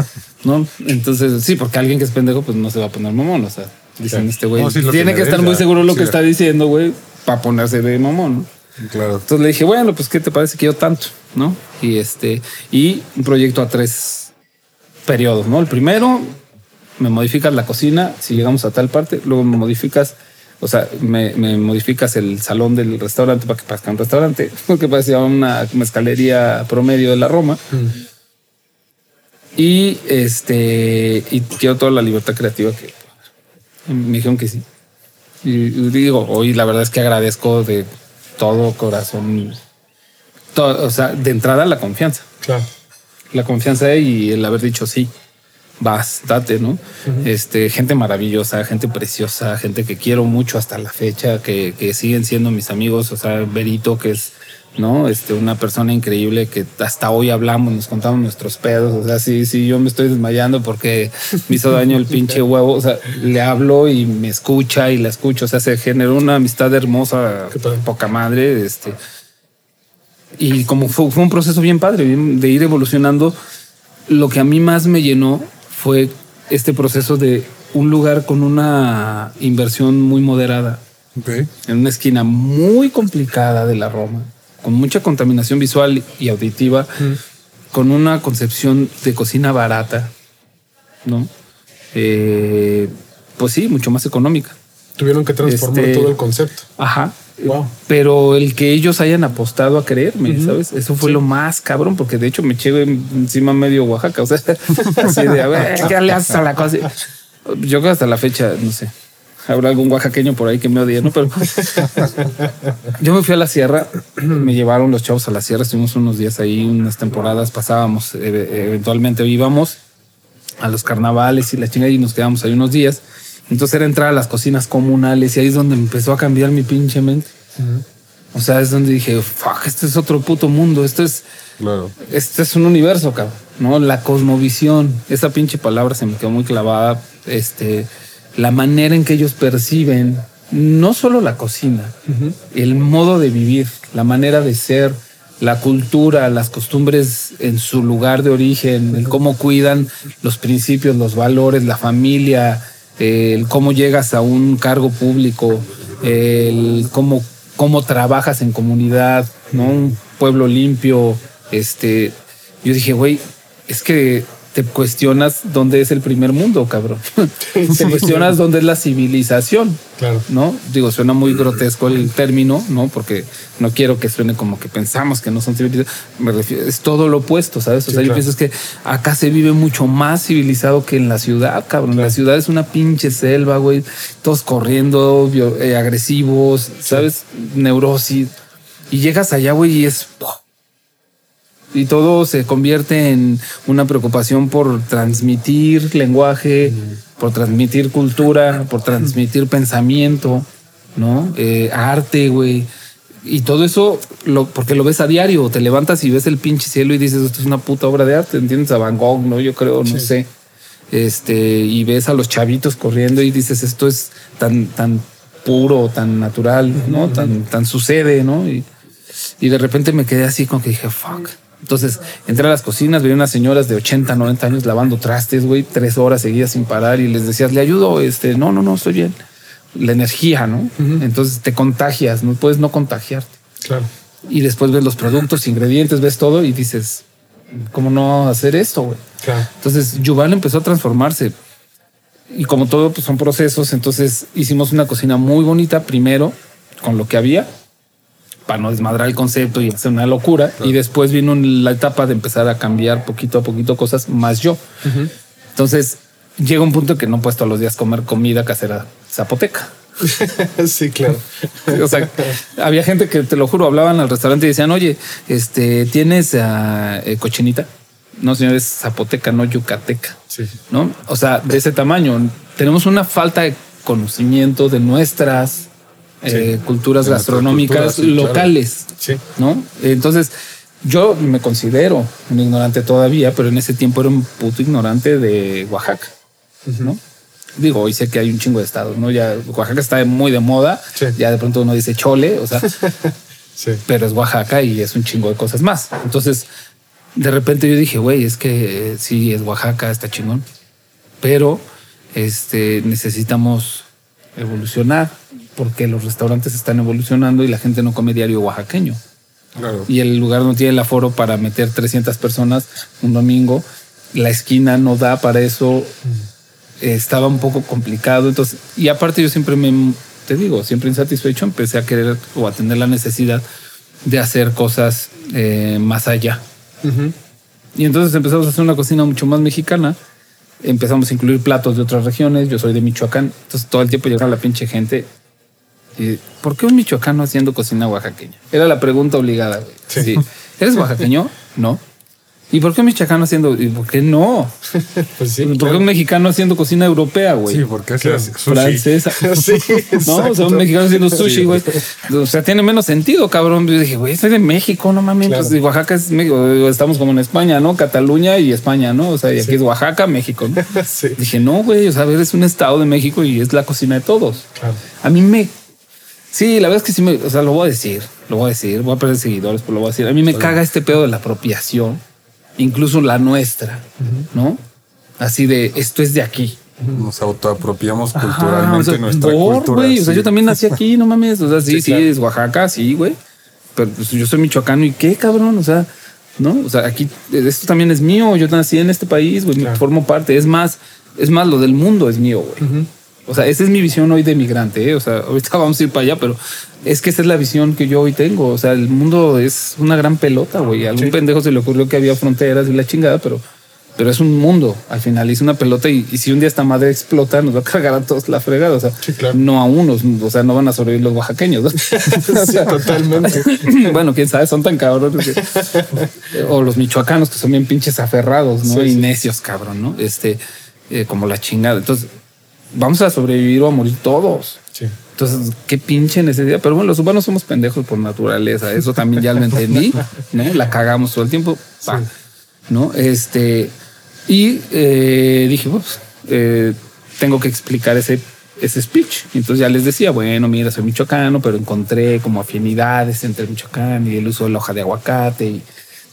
¿No? Entonces, sí, porque alguien que es pendejo, pues no se va a poner mamón. O sea, dicen este güey.
No,
tiene
que
que estar muy seguro lo que está diciendo, güey, para ponerse de mamón, ¿no?
Claro.
Entonces le dije, bueno, pues, ¿qué te parece que yo tanto? ¿No? Y este, y un proyecto a tres periodos, ¿no? El primero, me modificas la cocina, si llegamos a tal parte, luego me modificas, o sea, me, me modificas el salón del restaurante para que parezca un restaurante, porque parecía una mezcalería promedio de la Roma. Y este, y quiero toda la libertad creativa que me dijeron que sí. Y digo, hoy la verdad es que agradezco de todo corazón, todo, o sea, de entrada la confianza,
Claro.
la confianza y el haber dicho sí, vas, date, ¿no? Este, gente maravillosa, gente preciosa, gente que quiero mucho hasta la fecha, que, que siguen siendo mis amigos, o sea, Berito, que es, ¿no? Este, una persona increíble que hasta hoy hablamos, nos contamos nuestros pedos, o sea, si, si yo me estoy desmayando porque me hizo daño el pinche huevo, o sea, le hablo y me escucha y la escucho, o sea, se generó una amistad hermosa, poca madre, este, y como fue, fue un proceso bien padre, bien de ir evolucionando, lo que a mí más me llenó fue este proceso de un lugar con una inversión muy moderada,
Ok.
en una esquina muy complicada de la Roma, con mucha contaminación visual y auditiva, con una concepción de cocina barata, ¿no? Eh, pues sí, mucho más económica.
Tuvieron que transformar
Este-
todo el concepto.
Ajá.
Wow.
Pero el que ellos hayan apostado a creerme, ¿sabes? Eso fue lo más cabrón, porque de hecho me eché encima medio Oaxaca. O sea, así de a ver, ¿qué le haces a la cosa? Yo creo que hasta la fecha, no sé. Habrá algún oaxaqueño por ahí que me odie, ¿no? Pero yo me fui a la sierra, me llevaron los chavos a la sierra, estuvimos unos días ahí, unas temporadas, pasábamos, eventualmente íbamos a los carnavales y la chingada y nos quedamos ahí unos días. Entonces era entrar a las cocinas comunales y ahí es donde empezó a cambiar mi pinche mente. O sea, es donde dije, fuck, esto es otro puto mundo, esto es,
Claro.
este es un universo, cabrón, ¿no? La cosmovisión, esa pinche palabra se me quedó muy clavada, este, la manera en que ellos perciben no solo la cocina, el modo de vivir, la manera de ser, la cultura, las costumbres en su lugar de origen, el cómo cuidan los principios, los valores, la familia, el cómo llegas a un cargo público, el cómo, cómo trabajas en comunidad, ¿no? Un pueblo limpio. Este, yo dije, güey, es que te cuestionas dónde es el primer mundo, cabrón. te cuestionas dónde es la civilización.
Claro.
¿no? Digo, suena muy grotesco el término, ¿no? Porque no quiero que suene como que pensamos que no son civilizados. Me refiero, es todo lo opuesto, ¿sabes? O
Sí,
sea, yo
claro.
pienso es que acá se vive mucho más civilizado que en la ciudad, cabrón. La ciudad es una pinche selva, güey. Todos corriendo, eh, agresivos, ¿sabes? Neurosis. Y llegas allá, güey, y es... Y todo se convierte en una preocupación por transmitir lenguaje, por transmitir cultura, por transmitir pensamiento, ¿no? Eh, arte, güey. Y todo eso, lo, porque lo ves a diario, te levantas y ves el pinche cielo y dices, esto es una puta obra de arte, ¿entiendes? A Van Gogh, ¿no? Yo creo, no sé. este, y ves a los chavitos corriendo y dices, esto es tan, tan puro, tan natural, ¿no? Tan, tan sucede, ¿no? Y, y de repente me quedé así como que dije, fuck. Entonces entré a las cocinas, veía unas señoras de 80, 90 años lavando trastes, güey, tres horas seguidas sin parar y les decías, le ayudo, este, no, no, no, estoy bien. La energía, ¿no? Entonces te contagias, no puedes no contagiarte.
Claro.
Y después ves los productos, ingredientes, ves todo y dices, ¿cómo no hacer esto, güey?
Claro.
Entonces Yuval empezó a transformarse. Y como todo, pues son procesos. Entonces hicimos una cocina muy bonita primero con lo que había para no desmadrar el concepto y hacer una locura. Y después vino la etapa de empezar a cambiar poquito a poquito cosas más yo. Entonces llega un punto que no puedes todos los días comer comida casera zapoteca.
sí, claro.
O sea, había gente que te lo juro, hablaban al restaurante y decían, oye, este, ¿tienes eh, cochinita? No, señor, es zapoteca, no yucateca.
Sí.
¿No? O sea, de ese tamaño. Tenemos una falta de conocimiento de nuestras eh, culturas gastronómicas
cultura, sí, claro.
locales.
Sí.
¿No? Entonces, yo me considero un ignorante todavía, pero en ese tiempo era un puto ignorante de Oaxaca. ¿No? Digo, hoy sé que hay un chingo de estados, ¿no? Ya Oaxaca está muy de moda. Ya de pronto uno dice chole, o sea, pero es Oaxaca y es un chingo de cosas más. Entonces, de repente yo dije, güey, es que eh, sí, es Oaxaca, está chingón, pero este, necesitamos evolucionar porque los restaurantes están evolucionando y la gente no come diario oaxaqueño.
Claro.
Y el lugar no tiene el aforo para meter 300 personas un domingo. La esquina no da para eso. Estaba un poco complicado. Entonces, y aparte yo siempre me, te digo, siempre insatisfecho, empecé a querer o a tener la necesidad de hacer cosas eh, más allá. Y entonces empezamos a hacer una cocina mucho más mexicana. Empezamos a incluir platos de otras regiones. Yo soy de Michoacán. Entonces todo el tiempo llegaba la pinche gente. Y, ¿Por qué un michoacano haciendo cocina oaxaqueña? Era la pregunta obligada. güey.
Sí.
Sí. ¿Eres oaxaqueño? No. ¿Y por qué un michoacano haciendo? ¿Y por qué no?
Pues sí.
¿Por qué
claro.
un mexicano haciendo cocina europea, güey?
Sí, porque haces sushi.
francesa.
Sí,
No, o sea,
exacto.
un mexicano haciendo sushi,
Sí.
güey. O sea, tiene menos sentido, cabrón. Yo dije, güey, soy de México, no mames.
Claro.
Pues Oaxaca es México. Estamos como en España, ¿no? Cataluña y España, ¿no? O sea, y aquí
Sí.
es Oaxaca, México, ¿no?
Sí.
Dije, no, güey, o sea, a ver, es un estado de México y es la cocina de todos.
Claro.
A mí me. Sí, la verdad es que sí me. O sea, lo voy a decir, lo voy a decir, voy a perder seguidores, pero lo voy a decir. A mí me caga este pedo de la apropiación, incluso la nuestra, ¿no? Así de esto es de aquí.
Nos autoapropiamos
Ajá,
culturalmente
o sea,
nuestra
por,
cultura.
güey, O sea,
sí.
yo también nací aquí, no mames. O sea, sí,
Sí,
sí,
claro.
es Oaxaca, sí, güey. Pero pues, yo soy michoacano y qué, cabrón. O sea, no, o sea, aquí esto también es mío. Yo nací en este país, güey,
Claro.
formo parte. Es más, es más, lo del mundo es mío, güey. O sea, esa es mi visión hoy de migrante. ¿eh? O sea, ahorita vamos a ir para allá, pero es que esa es la visión que yo hoy tengo. O sea, el mundo es una gran pelota, güey. A algún
Sí.
pendejo se le ocurrió que había fronteras y la chingada, pero, pero es un mundo. Al final es una pelota y, y si un día esta madre explota, nos va a cargar a todos la fregada. O sea,
Sí, claro.
no a unos, o sea, no van a sobrevivir los oaxaqueños. ¿no?
Sí, totalmente.
bueno, quién sabe, son tan cabrones. que- o los michoacanos que son bien pinches aferrados, ¿no? Y necios, cabrón, ¿no? Este, eh, como la chingada. Entonces, vamos a sobrevivir o a morir todos.
Sí.
Entonces, qué pinche necesidad. Pero bueno, los humanos somos pendejos por naturaleza. Eso también ya lo entendí. ¿no? La cagamos todo el tiempo. ¿No? Este. Y eh, dije, pues, eh, tengo que explicar ese, ese speech. Entonces ya les decía, bueno, mira, soy michoacano, pero encontré como afinidades entre Michoacán y el uso de la hoja de aguacate. Y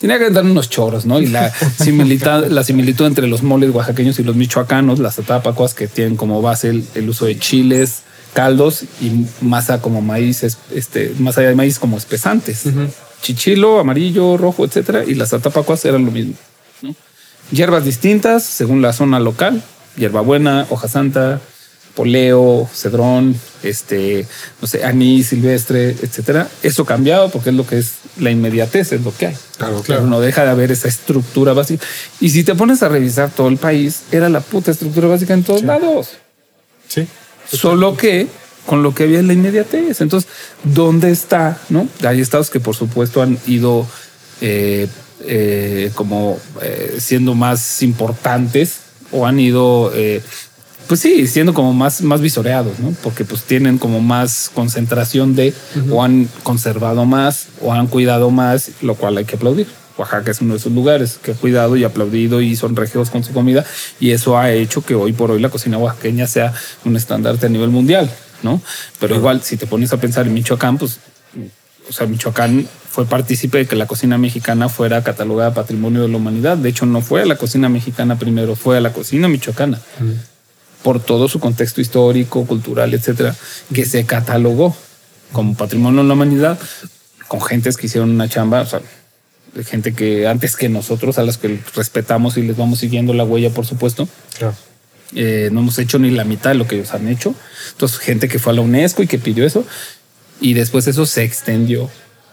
tenía que dar unos choros, ¿no? Y la similitud, la similitud entre los moles oaxaqueños y los michoacanos, las atapacuas que tienen como base el, el uso de chiles, caldos y masa como maíz, es- este, masa de maíz como espesantes. Chichilo, amarillo, rojo, etcétera. Y las atapacuas eran lo mismo. ¿no? Hierbas distintas según la zona local. Hierbabuena, hoja santa, poleo, cedrón, este, no sé, anís silvestre, etcétera. Eso cambiado porque es lo que es la inmediatez, es lo que hay.
Claro,
Pero no deja de haber esa estructura básica. Y si te pones a revisar todo el país, era la puta estructura básica en todos lados.
Sí.
Solo que con lo que había en la inmediatez. Entonces, ¿dónde está? No hay estados que, por supuesto, han ido eh, eh, como eh, siendo más importantes o han ido eh, pues sí, siendo como más, más visoreados, ¿no? Porque pues tienen como más concentración de, o han conservado más, o han cuidado más, lo cual hay que aplaudir. Oaxaca es uno de esos lugares que ha cuidado y aplaudido y son regios con su comida y eso ha hecho que hoy por hoy la cocina oaxaqueña sea un estandarte a nivel mundial, ¿no? Pero igual, si te pones a pensar en Michoacán, pues, o sea, Michoacán fue partícipe de que la cocina mexicana fuera catalogada patrimonio de la humanidad. De hecho, no fue a la cocina mexicana primero, fue a la cocina michoacana. Por todo su contexto histórico, cultural, etcétera, que se catalogó como patrimonio de la humanidad con gentes que hicieron una chamba, o sea, de gente que antes que nosotros, a las que respetamos y les vamos siguiendo la huella, por supuesto.
Claro.
Eh, no hemos hecho ni la mitad de lo que ellos han hecho. Entonces, gente que fue a la UNESCO y que pidió eso. Y después eso se extendió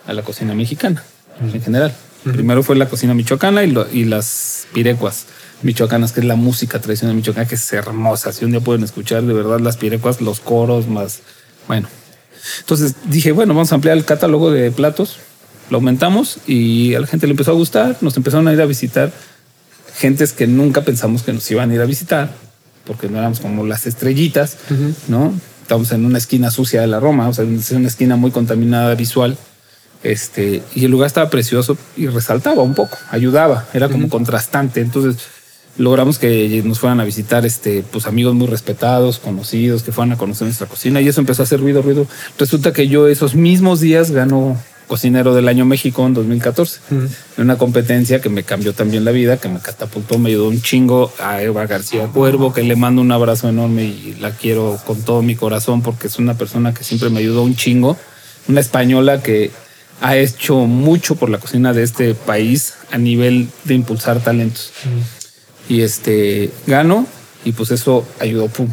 a la cocina mexicana en general. Primero fue la cocina michoacana y, lo- y las pirecuas michoacanas, que es la música tradicional michoacana, que es hermosa. Si un día pueden escuchar de verdad las pirecuas, los coros, más. Bueno. Entonces dije, bueno, vamos a ampliar el catálogo de platos. Lo aumentamos y a la gente le empezó a gustar. Nos empezaron a ir a visitar gentes que nunca pensamos que nos iban a ir a visitar, porque no éramos como las estrellitas, ¿no? Estamos en una esquina sucia de la Roma, o sea, es una esquina muy contaminada visual. Este, y el lugar estaba precioso y resaltaba un poco, ayudaba, era como contrastante. Entonces logramos que nos fueran a visitar este, pues amigos muy respetados, conocidos, que fueran a conocer nuestra cocina y eso empezó a hacer ruido, ruido. Resulta que yo esos mismos días gano cocinero del año México en 2014 en una competencia que me cambió también la vida, que me catapultó, me ayudó un chingo a Eva García Cuervo, que le mando un abrazo enorme y la quiero con todo mi corazón porque es una persona que siempre me ayudó un chingo, una española que ha hecho mucho por la cocina de este país a nivel de impulsar talentos. Y este gano y pues eso ayudó, pum.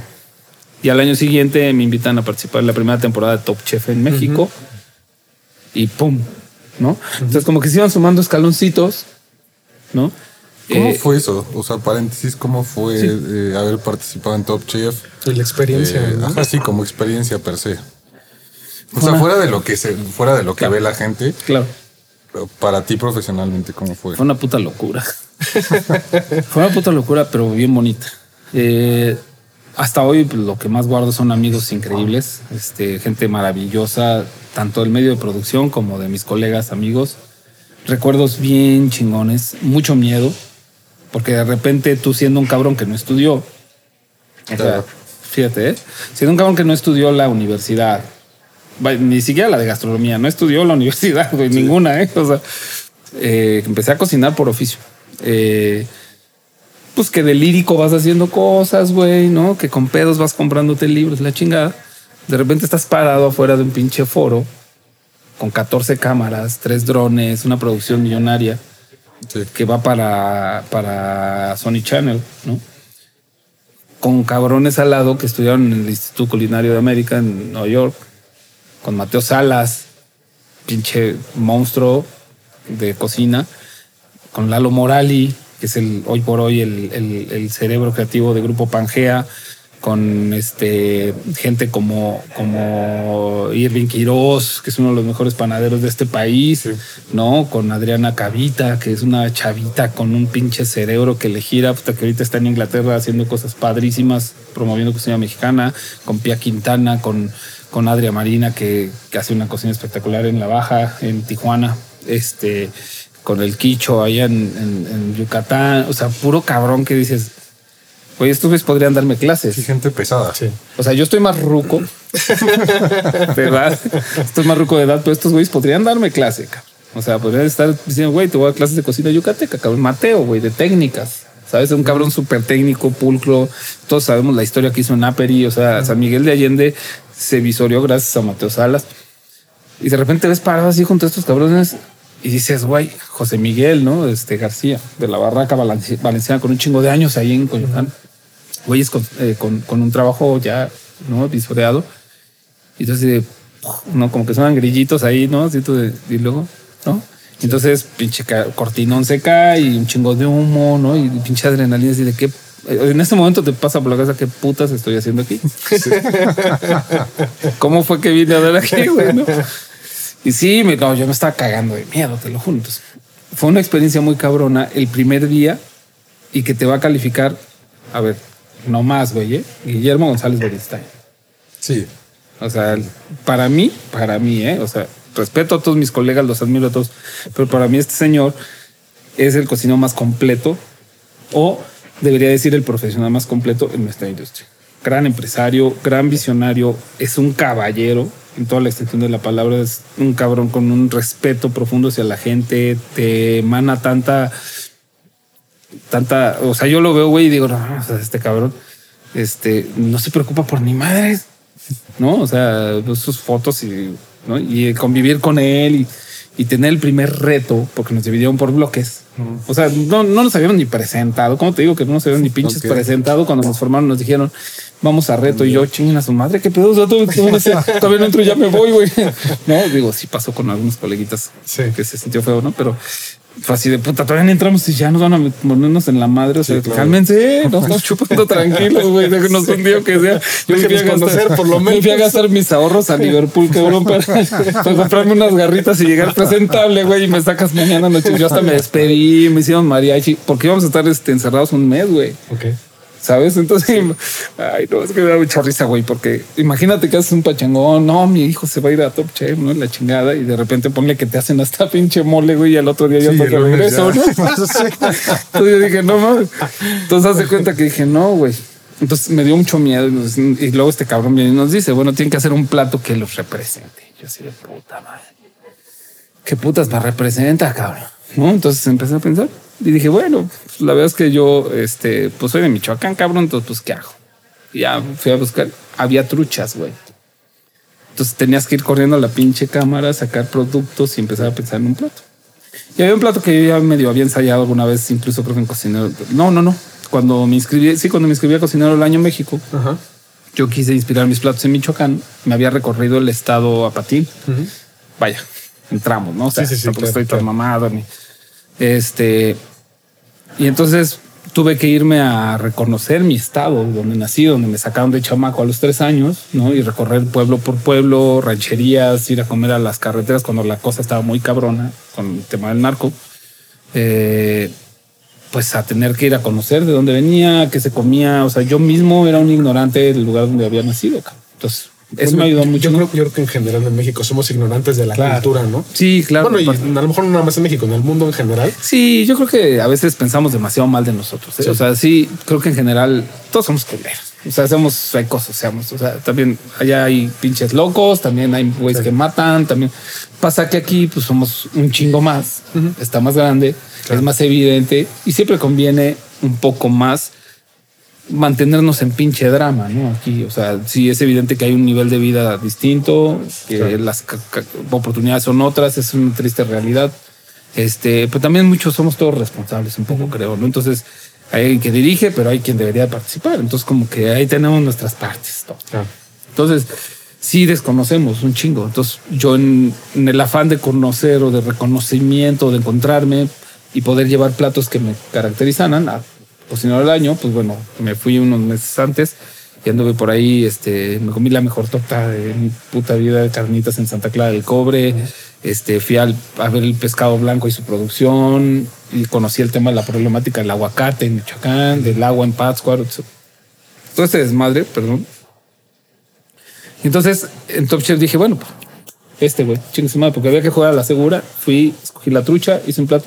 Y al año siguiente me invitan a participar en la primera temporada de Top Chef en México y pum, ¿no? Entonces como que se iban sumando escaloncitos, ¿no?
¿Cómo
Eh,
fue eso? O sea, paréntesis, ¿cómo fue eh, haber participado en Top Chef?
Y la experiencia.
Eh,
¿no?
ajá, sí, como experiencia per se. O sea, fuera de lo que se, fuera de lo que
Claro.
ve la gente,
Claro,
para ti profesionalmente, ¿cómo fue?
fue una puta locura. fue una puta locura, pero bien bonita. Eh, hasta hoy pues, lo que más guardo son amigos increíbles, este, gente maravillosa, tanto del medio de producción como de mis colegas, amigos. Recuerdos bien chingones, mucho miedo, porque de repente tú siendo un cabrón que no estudió, o sea, fíjate, ¿eh? siendo un cabrón que no estudió la universidad, ni siquiera la de gastronomía, no estudió la universidad, güey, ninguna, ¿eh? O sea, eh, empecé a cocinar por oficio. Eh, pues que de lírico vas haciendo cosas, güey, ¿no? Que con pedos vas comprándote libros, la chingada. De repente estás parado afuera de un pinche foro con 14 cámaras, tres drones, una producción millonaria
Sí.
que va para, para Sony Channel, ¿no? Con cabrones al lado que estudiaron en el Instituto Culinario de América en Nueva York, con Mateo Salas, pinche monstruo de cocina, con Lalo Morali, que es el hoy por hoy el, el- el cerebro creativo de Grupo Pangea, con este gente como, como Irving Quiroz, que es uno de los mejores panaderos de este país, ¿no? Con Adriana Cavita, que es una chavita con un pinche cerebro que le gira, puta, que ahorita está en Inglaterra haciendo cosas padrísimas, promoviendo cocina mexicana, con Pia Quintana, con, con Adria Marina, que, que hace una cocina espectacular en La Baja, en Tijuana, este, con el Quicho allá en, en- en Yucatán, o sea, puro cabrón que dices, oye, estos güeyes podrían darme clases.
Sí, gente pesada.
Sí.
O sea, yo estoy más ruco, ¿verdad? Estoy más ruco de edad, pero estos güeyes podrían darme clase, cabrón. O sea, podrían estar diciendo, güey, te voy a dar clases de cocina yucateca, cabrón. Mateo, güey, de técnicas. ¿Sabes? Un cabrón súper técnico, pulcro. Todos sabemos la historia que hizo en Aperi. O sea, San Miguel de Allende se visorió gracias a Mateo Salas. Y de repente ves parado así junto a estos cabrones y dices, güey, José Miguel, ¿no? Este García, de la Barraca Valenci- Valenciana, con un chingo de años ahí en Coyoacán. Güeyes con, eh, con, un trabajo ya, ¿no? Visoreado. Y entonces, ¿no? Como que son grillitos ahí, ¿no? Así y luego, ¿no? Entonces, pinche cortinón se cae y un chingo de humo, ¿no? Y pinche adrenalina así de qué. En este momento te pasa por la cabeza qué putas estoy haciendo aquí. ¿Cómo fue que vine a dar aquí, güey? no? Y sí, me, no, yo me estaba cagando de miedo, te lo juro. Entonces, fue una experiencia muy cabrona el primer día y que te va a calificar. A ver, no más, güey, ¿eh? Guillermo González Beristain.
Sí.
O sea, para mí, para mí, ¿eh? O sea, respeto a todos mis colegas, los admiro a todos, pero para mí este señor es el cocinero más completo o debería decir el profesional más completo en nuestra industria. Gran empresario, gran visionario, es un caballero en toda la extensión de la palabra, es un cabrón con un respeto profundo hacia la gente, te emana tanta, tanta, o sea, yo lo veo, güey, y digo, no, o sea, este cabrón, este, no se preocupa por ni madres, ¿no? O sea, sus fotos y, ¿no? y convivir con él y, y tener el primer reto, porque nos dividieron por bloques. O sea, no, no nos habían ni presentado. ¿Cómo te digo que no nos habían ni pinches
Ok.
presentado? Cuando nos formaron, nos dijeron, vamos a reto. Y yo, chinguen a su madre, qué pedo. O sea, todavía no entro, ya me voy, güey. No, digo, sí pasó con algunos coleguitas
Sí.
que se sintió feo, ¿no? Pero fue así de puta, todavía no entramos y ya nos van a ponernos en la madre. O sea, cálmense, nos estamos chupando tranquilos, güey. Déjenos un día que sea. Yo me fui a gastar,
por lo
me fui a
menos.
gastar mis ahorros a Liverpool, cabrón, para, para comprarme unas garritas y llegar presentable, güey. Y me sacas mañana noche. Yo hasta me despedí, me hicieron mariachi, porque íbamos a estar este, encerrados un mes, güey.
Ok.
¿Sabes? Entonces, ay, no, es que me da mucha risa, güey, porque imagínate que haces un pachangón, no, mi hijo se va a ir a Top Chef, ¿no? La chingada, y de repente ponle que te hacen hasta pinche mole, güey, y al otro día ya
Sí, lunes
regreso,
ya.
¿no? Entonces yo dije, no mames. Entonces haz de cuenta que dije, no, güey. Entonces me dio mucho miedo. Y luego este cabrón viene y nos dice, bueno, tienen que hacer un plato que los represente. Yo así de puta madre. ¿Qué putas me representa, cabrón? ¿No? Entonces empecé a pensar y dije, bueno, pues, la verdad es que yo, este, pues soy de Michoacán, cabrón, entonces, pues, ¿qué hago? Y ya fui a buscar, había truchas, güey. Entonces tenías que ir corriendo a la pinche cámara, sacar productos y empezar a pensar en un plato. Y había un plato que yo ya medio había ensayado alguna vez, incluso creo que en cocinero. No, no, no. Cuando me inscribí, sí, cuando me inscribí a cocinero el año México,
Ajá.
yo quise inspirar mis platos en Michoacán. Me había recorrido el estado a patín. Vaya, entramos, ¿no? O sea,
Sí, sí, sí, claro,
estoy tan
claro.
mamado ni. Este. Y entonces tuve que irme a reconocer mi estado, donde nací, donde me sacaron de chamaco a los tres años, ¿no? Y recorrer pueblo por pueblo, rancherías, ir a comer a las carreteras cuando la cosa estaba muy cabrona con el tema del narco. Eh, pues a tener que ir a conocer de dónde venía, qué se comía. O sea, yo mismo era un ignorante del lugar donde había nacido. Entonces, eso me ayudó mucho.
Yo creo, yo creo que en general en México somos ignorantes de la
Claro.
cultura, ¿no?
Sí, claro.
Bueno, y a lo mejor no nada más en México, en el mundo en general.
Sí, yo creo que a veces pensamos demasiado mal de nosotros. ¿eh?
Sí.
O sea, sí, creo que en general todos somos culeros. O sea, somos secos, seamos. O sea, también allá hay pinches locos, también hay güeyes que matan, también pasa que aquí pues somos un chingo más, está más grande, es más evidente y siempre conviene un poco más mantenernos en pinche drama, ¿no? Aquí, o sea, sí es evidente que hay un nivel de vida distinto, que las ca- ca- oportunidades son otras, es una triste realidad. Este, pero también muchos somos todos responsables, un poco creo, ¿no? Entonces, hay alguien que dirige, pero hay quien debería participar. Entonces, como que ahí tenemos nuestras partes. ¿no? Entonces, sí desconocemos un chingo. Entonces, yo en, en el afán de conocer o de reconocimiento, de encontrarme y poder llevar platos que me caracterizaran a cocinero del año, pues bueno, me fui unos meses antes y anduve por ahí, este, me comí la mejor torta de mi puta vida de carnitas en Santa Clara del Cobre. Este, fui al- a ver el pescado blanco y su producción y conocí el tema de la problemática del aguacate en Michoacán, del agua en Pátzcuaro. Todo este desmadre, perdón. Entonces en Top Chef dije, bueno, pues, este güey, chingue su madre, porque había que jugar a la segura. Fui, escogí la trucha, hice un plato.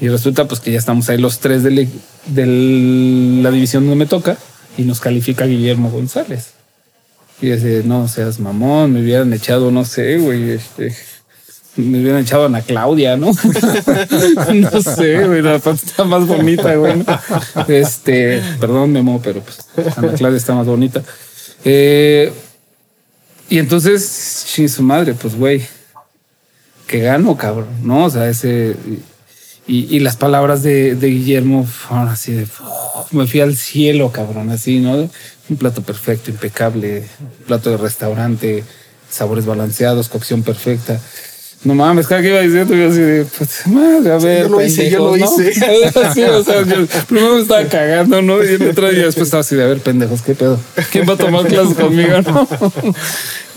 Y resulta pues que ya estamos ahí los tres de la división donde me toca y nos califica Guillermo González. Y dice, no seas mamón, me hubieran echado, no sé, güey, este, me hubieran echado a Ana Claudia, ¿no? no sé, güey, la está más bonita, güey. Este, perdón, Memo, pero pues Ana Claudia está más bonita. Eh, y entonces, sí, su madre, pues, güey, que gano, cabrón, ¿no? O sea, ese. Y, y las palabras de, de Guillermo fueron así de. me fui al cielo, cabrón, así, ¿no? Un plato perfecto, impecable, plato de restaurante, sabores balanceados, cocción perfecta. No mames, cada que iba diciendo, yo así de, pues, madre, a ver.
yo lo hice, yo lo hice.
sí, o sea, yo primero me estaba cagando, ¿no? Y el otro día después estaba así de, a ver, pendejos, ¿qué pedo? ¿Quién va a tomar clases conmigo? No,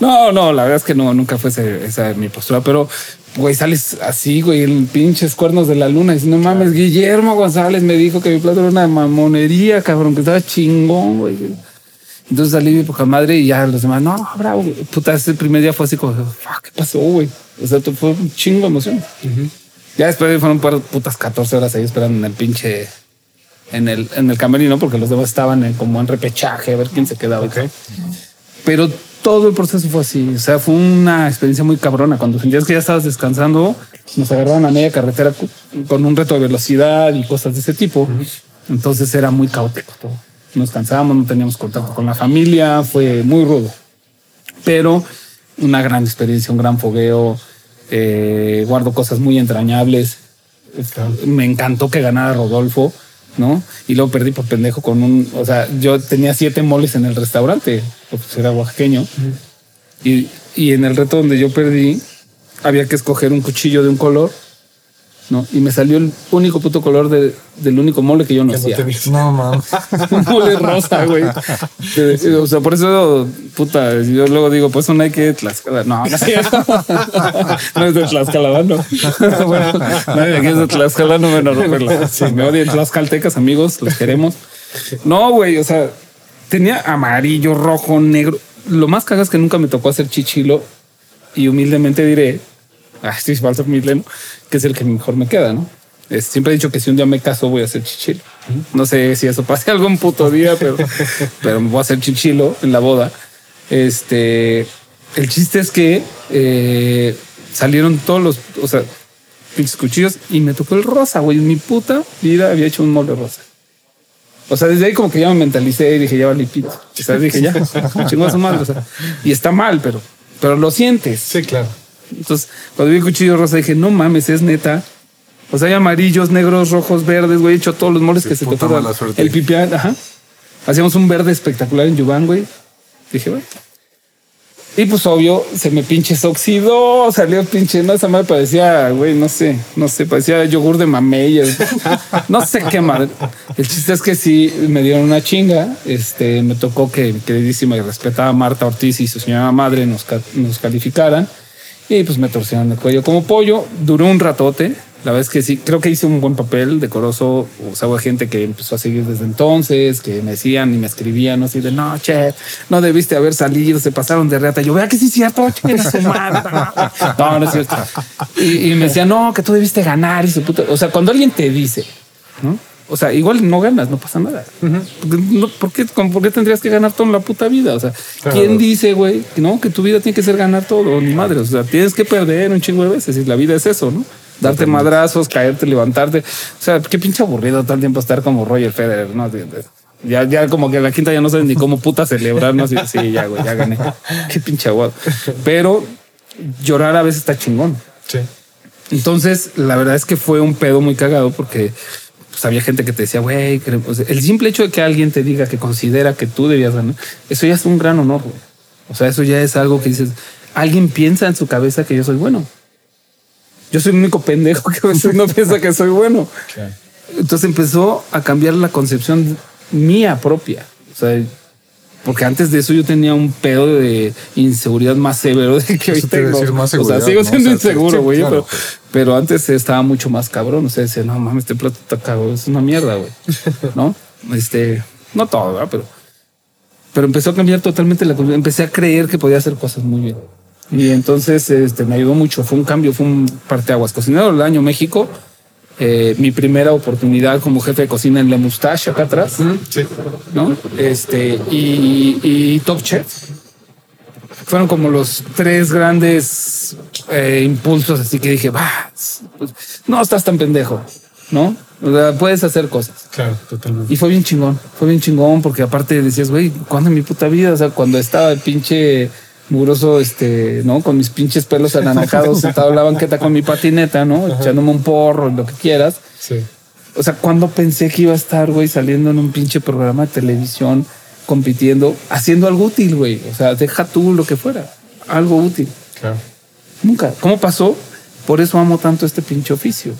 no, no, la verdad es que no, nunca fue esa mi postura, pero, güey, sales así, güey, en pinches cuernos de la luna. Y dices, no mames, Guillermo González me dijo que mi plato era una mamonería, cabrón, que estaba chingón, güey. Entonces salí de poca madre y ya los demás, no, bravo, puta, ese primer día fue así como, fuck, ¿qué pasó, güey? O sea, fue un chingo de emoción. Ya después fueron un par de putas 14 horas ahí esperando en el pinche, en el, en el camerino, porque los demás estaban en- como en repechaje, a ver quién se quedaba. Pero todo el proceso fue así. O sea, fue una experiencia muy cabrona. Cuando sentías que ya estabas descansando, nos agarraban a media carretera con un reto de velocidad y cosas de ese tipo. Entonces era muy caótico todo. Nos cansábamos, no teníamos contacto con la familia, fue muy rudo. Pero una gran experiencia, un gran fogueo. eh, guardo cosas muy entrañables. Me encantó que ganara Rodolfo, ¿no? Y luego perdí por pendejo con un, o sea, yo tenía siete moles en el restaurante, porque pues era oaxaqueño. Y, y en el reto donde yo perdí, había que escoger un cuchillo de un color, ¿no? Y me salió el único puto color de- del único mole que yo no hacía.
No, mames.
un mole rosa, güey. O sea, por eso, puta, yo luego digo, pues no hay que Tlaxcala. No, no es cierto. No es de Tlaxcala, no. Bueno, nadie aquí es de Tlaxcala, no me romperla. Si me odian tlaxcaltecas, amigos, los queremos. No, güey, o sea, tenía amarillo, rojo, negro. Lo más cagas es que nunca me tocó hacer chichilo y humildemente diré, ah, sí, falta humilde, ¿no? que es el que mejor me queda, ¿no? Es- siempre he dicho que si un día me caso voy a hacer chichilo. No sé si eso pase algún puto día, pero, pero me voy a hacer chichilo en la boda. Este, el chiste es que eh, salieron todos los, o sea, pinches cuchillos y me tocó el rosa, güey. En mi puta vida había hecho un mole rosa. O sea, desde ahí como que ya me mentalicé y dije, ya vale pito. O sea, dije, ya, chingó a su madre. O sea, y está mal, pero, pero lo sientes.
Sí, claro.
Entonces, cuando vi el cuchillo rosa, dije, no mames, es neta. O sea, hay amarillos, negros, rojos, verdes, güey. He hecho todos los moles que se te
suerte.
El pipián, ajá. Hacíamos un verde espectacular en Yubán, güey. Dije, bueno. Y pues obvio, se me pinche se oxidó, salió pinche, no, esa madre parecía, güey, no sé, no sé, parecía yogur de mamey, no sé qué madre. El chiste es que sí me dieron una chinga, este, me tocó que queridísima y respetada Marta Ortiz y su señora madre nos, nos calificaran y pues me torcieron el cuello como pollo, duró un ratote, la verdad es que sí, creo que hice un buen papel decoroso, o sea, hubo gente que empezó a seguir desde entonces, que me decían y me escribían así de, no, che, no debiste haber salido, se pasaron de reata. Yo, vea que sí es cierto, su madre. No, no es cierto. Y, y me decían, no, que tú debiste ganar y su puta. O sea, cuando alguien te dice, ¿no? O sea, igual no ganas, no pasa nada. Porque no- ¿por, qué, con- por qué tendrías que ganar todo en la puta vida? O sea, ¿quién dice, güey, que no, que tu vida tiene que ser ganar todo? Ni madre. O sea, tienes que perder un chingo de veces y la vida es eso, ¿no? Darte madrazos, caerte, levantarte. O sea, qué pinche aburrido el tiempo estar como Roger Federer, ¿no? Ya, ya como que en la quinta ya no sabes ni cómo puta celebrar, ¿no? Sí, sí, ya, güey, ya gané. Qué pinche aguado. Pero llorar a veces está chingón.
Sí.
Entonces, la verdad es que fue un pedo muy cagado porque pues, había gente que te decía, güey, que- o sea, el simple hecho de que alguien te diga que considera que tú debías ganar, eso ya es un gran honor. güey. O sea, eso ya es algo que dices, alguien piensa en su cabeza que yo soy bueno. Yo soy el único pendejo que a veces no piensa que soy bueno. Entonces empezó a cambiar la concepción mía propia. O sea, porque antes de eso yo tenía un pedo de inseguridad más severo de que hoy
te
tengo.
más
o sea, sigo
¿no?
siendo
O sea,
inseguro,
sí,
güey,
claro.
pero, pero antes estaba mucho más cabrón. O sea, decía, no mames, este plato está cabrón, es una mierda, güey. ¿No? Este, no todo, ¿verdad? Pero, pero empezó a cambiar totalmente la. Empecé a creer que podía hacer cosas muy bien. Y entonces este, me ayudó mucho. Fue un cambio, fue un parteaguas. Cocinero del año México. Eh, mi primera oportunidad como jefe de cocina en La Mustache, acá atrás.
Sí.
¿no? Este, y, y Top Chef. Fueron como los tres grandes eh, impulsos, así que dije, va, pues, no estás tan pendejo, ¿no? O sea, puedes hacer cosas.
Claro, totalmente.
Y fue bien chingón, fue bien chingón porque aparte decías, güey, ¿cuándo en mi puta vida? O sea, cuando estaba el pinche mugroso, este, ¿no? Con mis pinches pelos anaranjados, sentado en la banqueta con mi patineta, ¿no? Echándome un porro, lo que quieras.
Sí.
O sea, cuando pensé que iba a estar, güey, saliendo en un pinche programa de televisión, compitiendo, haciendo algo útil, güey. O sea, deja tú lo que fuera, algo útil.
Claro.
Nunca. ¿Cómo pasó? por eso amo tanto este pinche oficio.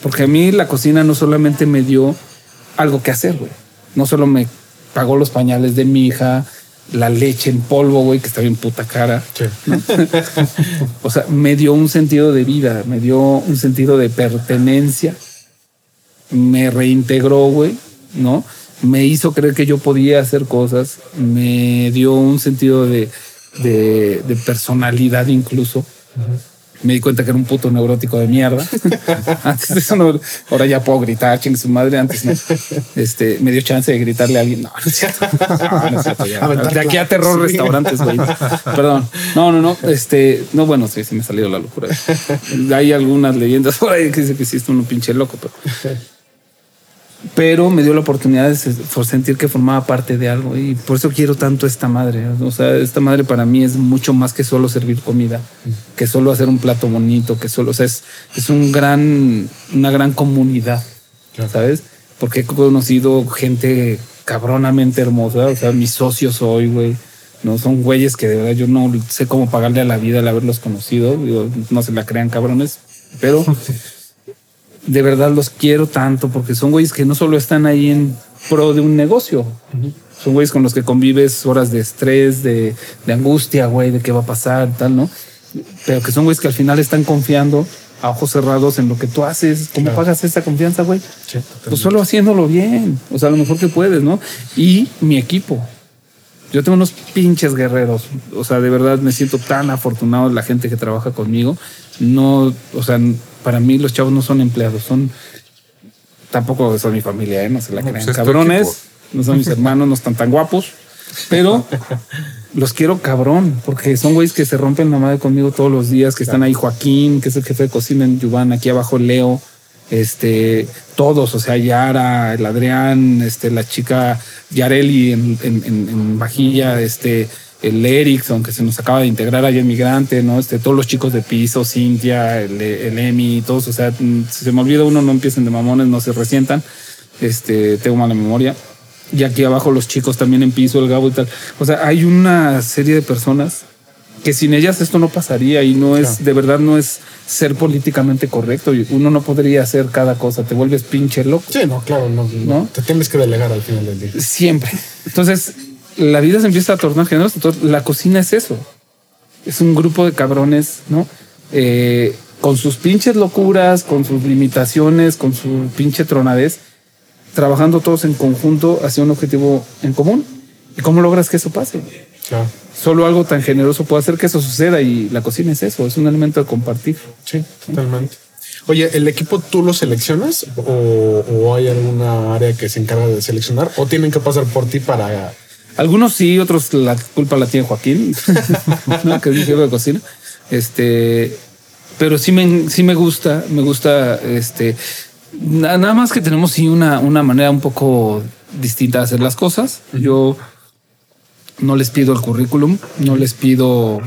Porque a mí la cocina no solamente me dio algo que hacer, güey. No solo me pagó los pañales de mi hija, la leche en polvo, güey, que está bien puta cara. ¿no? o sea, me dio un sentido de vida, me dio un sentido de pertenencia, me reintegró, güey, ¿no? Me hizo creer que yo podía hacer cosas, me dio un sentido de, de, de personalidad incluso me di cuenta que era un puto neurótico de mierda. antes de eso no, ahora ya puedo gritar, chingue su madre. Antes no. Este, me dio chance de gritarle a alguien. No, no es cierto. No, no es cierto ya. De aquí a terror restaurantes, güey. Perdón. No, no, no. Este, no, bueno, sí, sí me ha salido la locura. Hay algunas leyendas por ahí que dicen que sí, esto un pinche loco, pero pero me dio la oportunidad de sentir que formaba parte de algo y por eso quiero tanto esta madre. O sea, esta madre para mí es mucho más que solo servir comida, que solo hacer un plato bonito, que solo, o sea, es, es un gran, una gran comunidad, ¿sabes? Porque he conocido gente cabronamente hermosa, o sea, mis socios hoy, güey. No son güeyes que de verdad yo no sé cómo pagarle a la vida al haberlos conocido. Digo, no se la crean cabrones, pero de verdad los quiero tanto porque son güeyes que no solo están ahí en pro de un negocio, son güeyes con los que convives horas de estrés, de, de angustia, güey, de qué va a pasar, tal, ¿no? Pero que son güeyes que al final están confiando a ojos cerrados en lo que tú haces. ¿Cómo pagas esa confianza, güey? pues solo haciéndolo bien, o sea, lo mejor que puedes, ¿no? Y mi equipo. Yo tengo unos pinches guerreros. O sea, de verdad me siento tan afortunado de la gente que trabaja conmigo. No, o sea, para mí los chavos no son empleados, son tampoco son mi familia, ¿eh? no se la crean. Pues Cabrones, no son mis hermanos, no están tan guapos, pero los quiero cabrón, porque son güeyes que se rompen la madre conmigo todos los días, que están ahí Joaquín, que es el jefe de cocina en Yuban, aquí abajo Leo, este, todos, o sea, Yara, el Adrián, este, la chica Yareli en, en, en, en vajilla, este, el Erickson, que se nos acaba de integrar ahí en Migrante, ¿no? Este, todos los chicos de piso, Cintia, el, el Emi, todos, o sea, mm, si se me olvida uno, no empiecen de mamones, no se resientan. Este, tengo mala memoria. Y aquí abajo los chicos también en piso, el Gabo y tal. O sea, hay una serie de personas que sin ellas esto no pasaría y no es, de verdad, no es ser políticamente correcto. Uno no podría hacer cada cosa, te vuelves pinche loco.
Sí, no, claro, no, no. Te tienes que delegar al final del día.
Siempre. Entonces, la vida se empieza a tornar generosa. Entonces, la cocina es eso. Es un grupo de cabrones, ¿no? Eh, con sus pinches locuras, con sus limitaciones, con su pinche tronadez, trabajando todos en conjunto hacia un objetivo en común. ¿Y cómo logras que eso pase? Claro. Solo algo tan generoso puede hacer que eso suceda y la cocina es eso, es un elemento de compartir.
Sí, totalmente. Oye, ¿el equipo tú lo seleccionas o, o, hay alguna área que se encarga de seleccionar o tienen que pasar por ti para
algunos sí, otros la culpa la tiene Joaquín, ¿no? que es mi jefe de cocina. Este, pero sí me, sí me gusta, me gusta, este, nada más que tenemos sí una, una manera un poco distinta de hacer las cosas. Yo no les pido el currículum, no les pido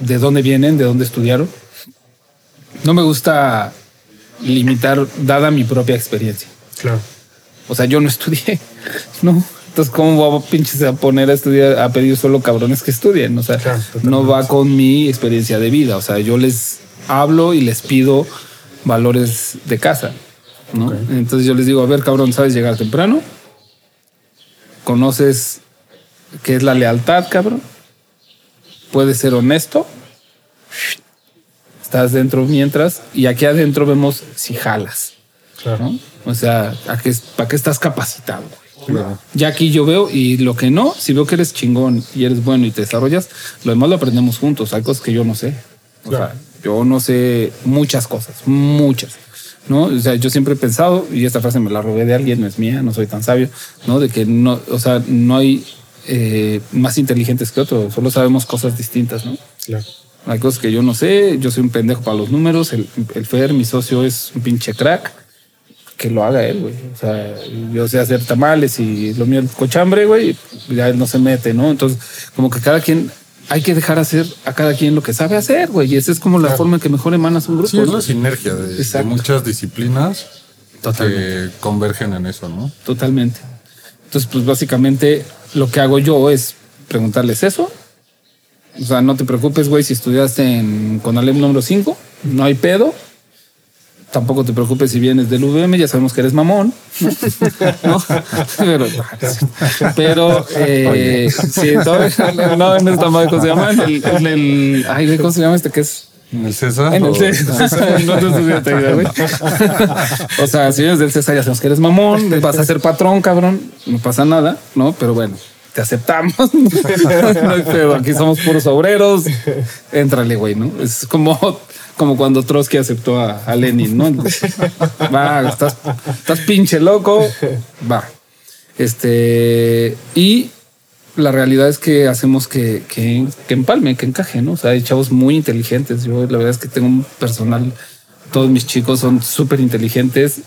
de dónde vienen, de dónde estudiaron. No me gusta limitar, dada mi propia experiencia.
Claro.
O sea, yo no estudié, no. Entonces, ¿cómo voy a pinches a poner a estudiar, a pedir solo cabrones que estudien? O sea, no va con mi experiencia de vida. O sea, yo les hablo y les pido valores de casa. ¿no? Entonces yo les digo, a ver, cabrón, ¿sabes llegar temprano? ¿Conoces qué es la lealtad, cabrón? ¿Puedes ser honesto? Estás dentro mientras y aquí adentro vemos si jalas. Claro. O sea, ¿para qué estás capacitado? Ya aquí yo veo y lo que no, si veo que eres chingón y eres bueno y te desarrollas, lo demás lo aprendemos juntos. Hay cosas que yo no sé. O sea, yo no sé muchas cosas, muchas. ¿no? O sea, yo siempre he pensado, y esta frase me la robé de alguien, no es mía, no soy tan sabio, ¿no? De que no, o sea, no hay eh, más inteligentes que otros, solo sabemos cosas distintas, ¿no?
Claro.
Hay cosas que yo no sé, yo soy un pendejo para los números, el, el Fer, mi socio, es un pinche crack que lo haga él, güey. O sea, yo sé hacer tamales y lo mío el cochambre, güey, ya él no se mete, ¿no? Entonces, como que cada quien hay que dejar hacer a cada quien lo que sabe hacer, güey. Y esa es como la forma en que mejor emanas un grupo.
Sí, es la sinergia de, muchas disciplinas que convergen en eso, ¿no?
Totalmente. Entonces, pues básicamente lo que hago yo es preguntarles eso. O sea, no te preocupes, güey, si estudiaste en Conalep número 5, no hay pedo. Tampoco te preocupes si vienes del VM, ya sabemos que eres mamón. ¿no? Pero, pero eh, sí, todavía- no, en esta madre, ¿cómo se llama? En el, en el- ay, ¿cómo se llama este que es?
¿En el César?
En el
o-
César. No. O sea, si eres del César, ya sabemos que eres mamón, vas a ser patrón, cabrón. No pasa nada, ¿no? Pero bueno, te aceptamos. No. Aquí somos puros obreros. Éntrale, güey, ¿no? Es como, como cuando Trotsky aceptó a, Lenin, ¿no? Va, estás, estás pinche loco. Va. Este. Y la realidad es que hacemos que, que, empalme, que encaje, ¿no? O sea, hay chavos muy inteligentes. Yo la verdad es que tengo un personal, todos mis chicos son súper inteligentes,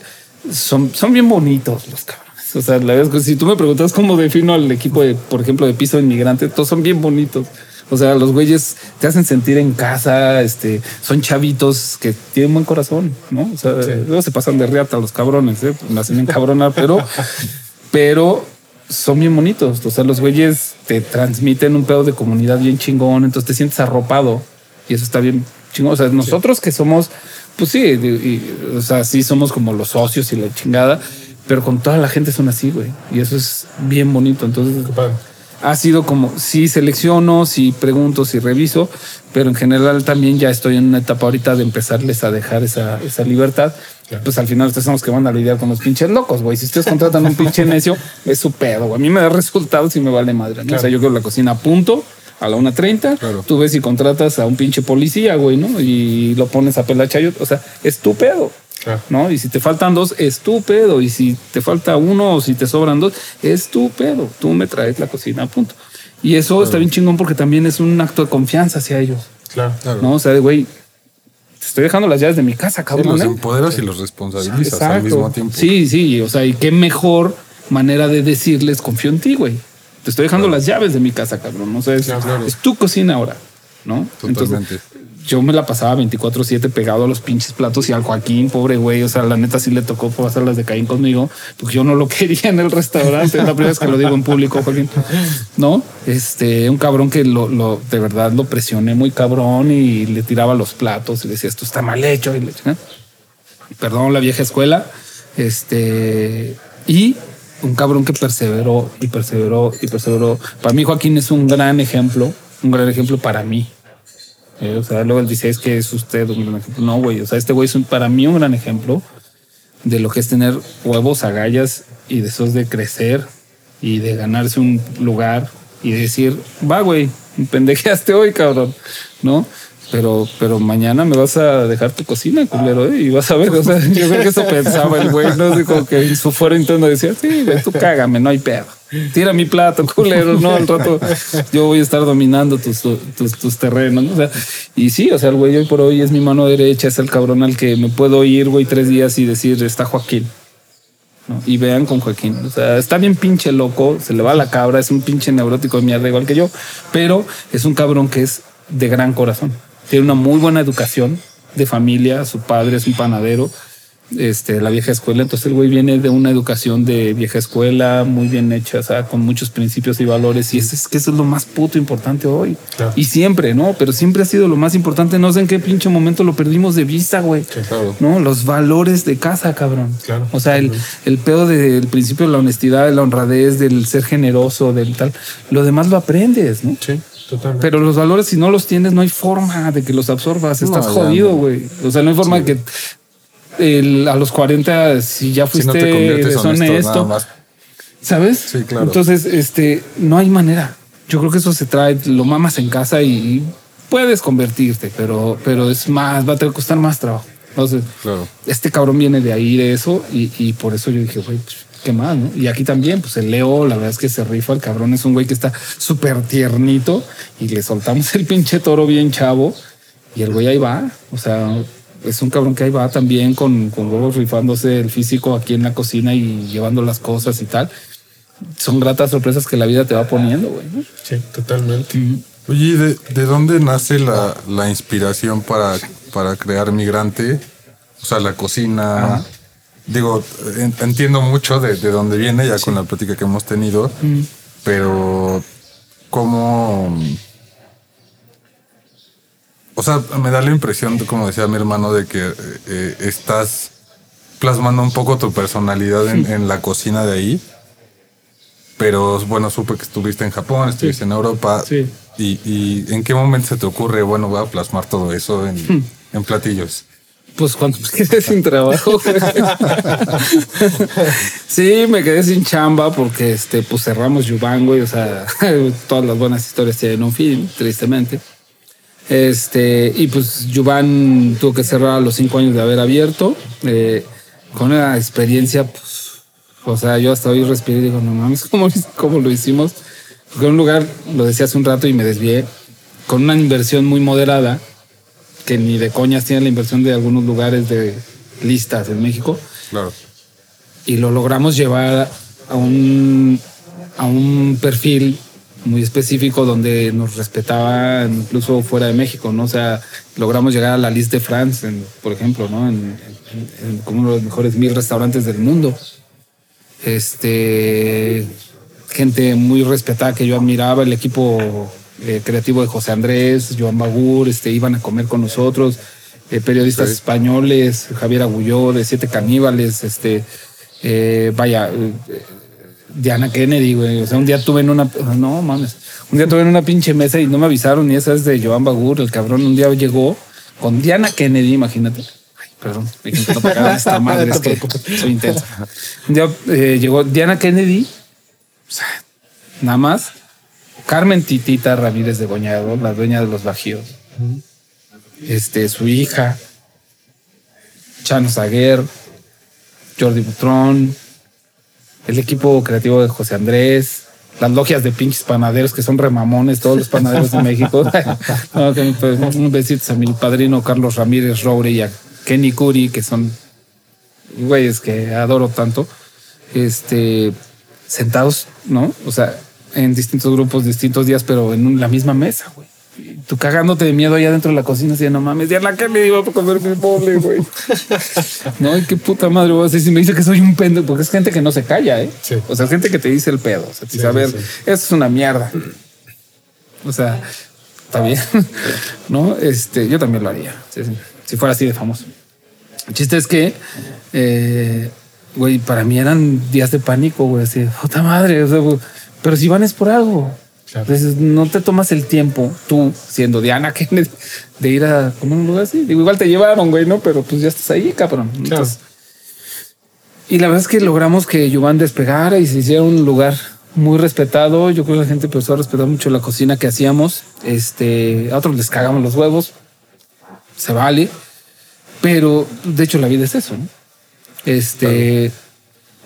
son, son bien bonitos los cabrones. O sea, la verdad es que si tú me preguntas cómo defino al equipo de, por ejemplo, de piso inmigrante, todos son bien bonitos. O sea, los güeyes te hacen sentir en casa, este, son chavitos que tienen buen corazón, ¿no? O sea, luego se pasan de riata los cabrones, ¿eh? me hacen encabronar, pero, pero son bien bonitos. O sea, los güeyes te transmiten un pedo de comunidad bien chingón, entonces te sientes arropado y eso está bien chingón. O sea, nosotros que somos, pues sí, y- o sea, sí somos como los socios y la chingada, pero con toda la gente son así, güey. Y eso es bien bonito. Entonces, ha sido como sí selecciono, sí pregunto, sí reviso, pero en general también ya estoy en una etapa ahorita de empezarles a dejar esa, esa libertad. Pues al final ustedes son los que van a lidiar con los pinches locos, güey. Si ustedes contratan un pinche necio, es su pedo, güey. A mí me da resultados y me vale madre. ¿no? O sea, yo quiero la cocina a punto a la 1.30.
Claro.
Tú ves y contratas a un pinche policía, güey, ¿no? Y lo pones a pelar chayot. O sea, es tu pedo.
Claro.
¿no? Y si te faltan dos, es tu pedo. Y si te falta uno o si te sobran dos, es tu pedo. Tú me traes la cocina a punto. Y eso está bien chingón porque también es un acto de confianza hacia ellos.
Claro.
Claro.
¿no? O sea, de, güey, te estoy dejando las llaves de mi casa,
Sí,
cabrón.
los
¿eh?
empoderas y los responsabilizas
Exacto.
al mismo tiempo.
Sí, sí. O sea, y qué mejor manera de decirles confío en ti, güey. Te estoy dejando las llaves de mi casa, cabrón. O sea, es,
Claro.
es tu cocina ahora, ¿no?
Totalmente.
Yo me la pasaba 24-7 pegado a los pinches platos y al Joaquín, pobre güey. O sea, la neta sí le tocó pasar las de Caín conmigo, porque yo no lo quería en el restaurante. Es la primera vez que lo digo en público, Joaquín. No, este, un cabrón que lo, lo- de verdad lo presioné muy cabrón y le tiraba los platos y decía esto está mal hecho. Y le. Perdón, la vieja escuela. Este, y un cabrón que perseveró y perseveró y perseveró. Para mí, Joaquín es un gran ejemplo, un gran ejemplo para mí. Eh, o sea, luego él dice, es que es usted un gran ejemplo. No, güey. O sea, este güey es un- para mí un gran ejemplo de lo que es tener huevos, agallas y de esos de crecer y de ganarse un lugar y decir, va, güey, pendejeaste hoy, cabrón, ¿no? Pero, pero mañana me vas a dejar tu cocina, culero, ¿eh? y vas a ver, o sea, yo creo que eso pensaba el güey, ¿no? Así como que en su fuero interno decía, sí, güey, tú cágame, no hay pedo. Tira mi plato, culero, no, al rato yo voy a estar dominando tus, tus, tus terrenos, ¿no? O sea, y sí, o sea, el güey hoy por hoy es mi mano derecha, es el cabrón al que me puedo ir, güey, tres días y decir, está Joaquín. Y vean con Joaquín. O sea, está bien pinche loco, se le va la cabra, es un pinche neurótico de mierda igual que yo, pero es un cabrón que es de gran corazón. Tiene una muy buena educación de familia, su padre es un panadero, este, la vieja escuela. Entonces el güey viene de una educación de vieja escuela muy bien hecha, o sea, con muchos principios y valores. Y eso es que eso es lo más puto importante hoy.
Claro.
Y siempre, ¿no? Pero siempre ha sido lo más importante. No sé en qué pinche momento lo perdimos de vista, güey.
claro.
No, los valores de casa, cabrón.
Claro.
O sea, el, el pedo del principio de la honestidad, de la honradez, del ser generoso, del tal. Lo demás lo aprendes, ¿no?
Sí, totalmente.
Pero los valores, si no los tienes, no hay forma de que los absorbas. Estás jodido,
no.
güey. O sea, no hay forma de que el- a los 40, si ya
Si
fuiste
no te conviertes honesto,
deshonesto,
nada más.
¿sabes?
Sí, claro.
Entonces, este, no hay manera. Yo creo que eso se trae, lo mamas en casa y, y puedes convertirte, pero, pero es más, va a tener que costar más trabajo. Entonces,
Claro.
este cabrón viene de ahí, de eso, y, y por eso yo dije, güey, pues, qué más, ¿no? Y aquí también, pues el Leo, la verdad es que se rifa, el cabrón es un güey que está súper tiernito y le soltamos el pinche toro bien chavo y el güey ahí va, o sea, es un cabrón que ahí va también con, con huevos rifándose el físico aquí en la cocina y llevando las cosas y tal. Son gratas sorpresas que la vida te va poniendo, güey. ¿no?
Sí, totalmente.
Oye, ¿y ¿de, de dónde nace la, la inspiración para, para crear Migrante? O sea, la cocina. Digo, en- entiendo mucho de, de dónde viene, ya con la plática que hemos tenido, pero ¿cómo, o sea, me da la impresión, como decía mi hermano, de que eh, estás plasmando un poco tu personalidad en, en, la cocina de ahí. Pero bueno, supe que estuviste en Japón, estuviste en Europa.
Sí.
Y, y, en qué momento se te ocurre, bueno, voy a plasmar todo eso en, en platillos?
Pues cuando me quedé sin trabajo. sí, me quedé sin chamba porque este, pues cerramos Yuban, güey. O sea, todas las buenas historias tienen un fin, tristemente. Este, y pues Yuban tuvo que cerrar a los cinco años de haber abierto. Eh, con una experiencia, pues, o sea, yo hasta hoy respiré y digo, no mames, ¿cómo, cómo lo hicimos? Porque en un lugar, lo decía hace un rato y me desvié, con una inversión muy moderada, que ni de coñas tiene la inversión de algunos lugares de listas en México.
Claro.
Y lo logramos llevar a un, a un perfil muy específico donde nos respetaba incluso fuera de México, ¿no? O sea, logramos llegar a la lista de France, en, por ejemplo, ¿no? En, en, en, como uno de los mejores mil restaurantes del mundo. Este, gente muy respetada que yo admiraba, el equipo eh, creativo de José Andrés, Joan Bagur, este, iban a comer con nosotros, eh, periodistas sí. españoles, Javier Agulló de Siete Caníbales, este, eh, vaya, Diana Kennedy, güey. O sea, un día tuve en una. No mames. Un día tuve en una pinche mesa y no me avisaron, y esa es de Joan Bagur, el cabrón. Un día llegó con Diana Kennedy, imagínate. Ay, perdón, me pegar esta madre, es que soy intensa. Un día eh, llegó Diana Kennedy, o sea, nada más. Carmen Titita Ramírez de Goñado, la dueña de los Bajíos. Este, su hija, Chano Zaguer, Jordi Butrón, el equipo creativo de José Andrés, las logias de pinches panaderos que son remamones, todos los panaderos de México. un besito a mi padrino Carlos Ramírez Roure y a Kenny Curi, que son güeyes que adoro tanto. Este, sentados, ¿no? O sea, en distintos grupos, distintos días, pero en un, la misma mesa, güey. Tú cagándote de miedo allá dentro de la cocina, así, no mames, ya la que me iba a comer mi pobre, güey. no, qué puta madre, güey. Si me dice que soy un pendejo, porque es gente que no se calla, ¿eh?
Sí.
O sea, gente que te dice el pedo. O sea,
Sí,
a esto es una mierda. O sea, está bien, ¿no? Este, yo también lo haría, si fuera así de famoso. El chiste es que, eh, güey, para mí eran días de pánico, güey, así, puta madre, o sea, güey, pero si van es por algo.
Claro.
Entonces, no te tomas el tiempo, tú, siendo Diana Kennedy, de ir a comer un lugar así. Digo, igual te llevaron, güey, ¿no? Pero pues ya estás ahí, cabrón. Entonces, y la verdad es que logramos que Yuvan despegara y se hiciera un lugar muy respetado. Yo creo que la gente empezó a respetar mucho la cocina que hacíamos. Este, a otros les cagamos los huevos. Se vale. Pero de hecho la vida es eso, ¿no? Este,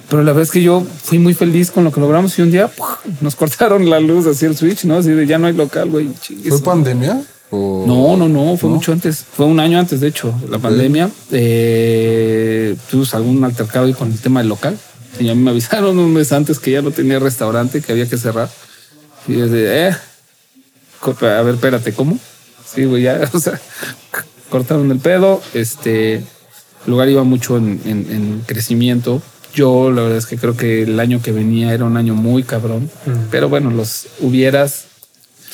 pero la verdad es que yo fui muy feliz con lo que logramos y un día ¡puf! nos cortaron la luz así el switch, ¿no? Así de ya no hay local, güey.
¿Fue pandemia? O...
no, no, no, fue
¿No?
mucho antes. Fue un año antes, de hecho, la pandemia. Eh, tuvimos algún altercado ahí con el tema del local. Y a mí me avisaron un mes antes que ya no tenía restaurante, que había que cerrar. Y desde, eh, co- a ver, espérate, ¿cómo? Sí, güey, ya, o sea, cortaron el pedo. Este el lugar iba mucho en, en- en crecimiento. Yo, la verdad es que creo que el año que venía era un año muy cabrón. Pero bueno, los hubieras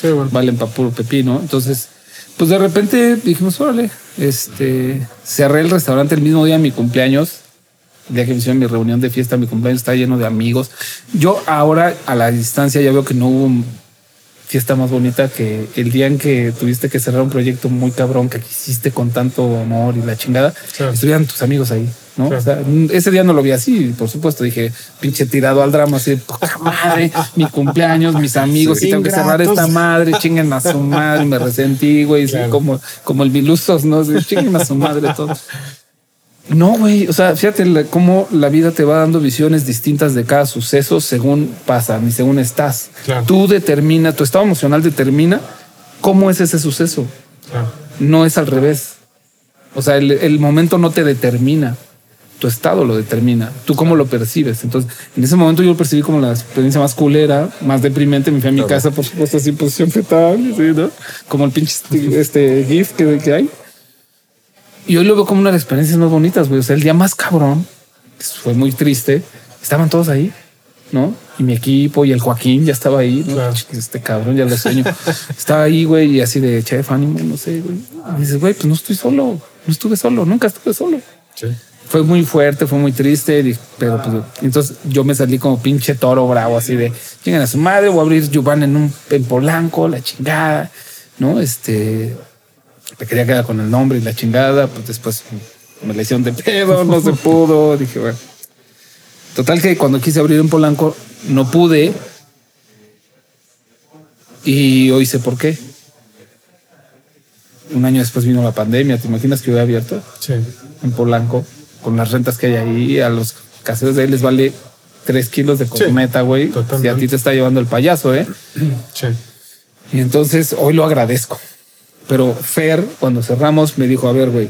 Sí, bueno.
valen para puro pepino. Entonces, pues de repente dijimos, órale, este, cerré el restaurante el mismo día de mi cumpleaños. El día que me hicieron mi reunión de fiesta, mi cumpleaños está lleno de amigos. Yo ahora a la distancia ya veo que no hubo fiesta más bonita que el día en que tuviste que cerrar un proyecto muy cabrón que hiciste con tanto amor y la chingada.
Claro.
Estuvieran tus amigos ahí, ¿no?
Claro.
O sea, ese día no lo vi así, por supuesto. Dije, pinche tirado al drama, así, puta madre, mi cumpleaños, mis amigos, y tengo que cerrar esta madre, chinguen a su madre, me resentí, güey, sí,
Claro.
como, como el Milusos, ¿no? Chinguen a su madre todo. No, güey, o sea, fíjate la- cómo la vida te va dando visiones distintas de cada suceso según pasan y según estás.
Claro.
Tú determina, tu estado emocional determina cómo es ese suceso.
Claro.
No es al revés. O sea, el, el momento no te determina. Tu estado lo determina. Tú cómo lo percibes. Entonces, en ese momento yo lo percibí como la experiencia más culera, más deprimente. Me fui a mi casa, por supuesto, así en posición fetal, ¿sí, no? Como el pinche este, este GIF que, que hay. Y hoy lo veo como una de las experiencias más bonitas, güey. O sea, el día más cabrón, que fue muy triste, estaban todos ahí. ¿no? Y mi equipo y el Joaquín ya estaba ahí, ¿no?
Claro.
Este cabrón, ya lo sueño. estaba ahí, güey, y así de chef, ánimo, no sé, güey. Y dices, güey, pues no estoy solo, no estuve solo, nunca estuve solo.
Sí.
Fue muy fuerte, fue muy triste, pero pues entonces yo me salí como pinche toro bravo, así de chingan a su madre, voy a abrir Yuban en un en Polanco, la chingada, ¿no? Este me quería quedar con el nombre y la chingada, pues después me le hicieron de pedo, no se pudo, dije, bueno. Total que cuando quise abrir en Polanco no pude y hoy sé por qué. Un año después vino la pandemia, ¿te imaginas que hubiera abierto?
Sí.
en Polanco, con las rentas que hay ahí, a los caseros de ahí les vale tres kilos de cosmeta, güey. si
totalmente.
a ti te está llevando el payaso, ¿eh?
Sí.
Y entonces hoy lo agradezco. Pero Fer, cuando cerramos, me dijo, a ver, güey,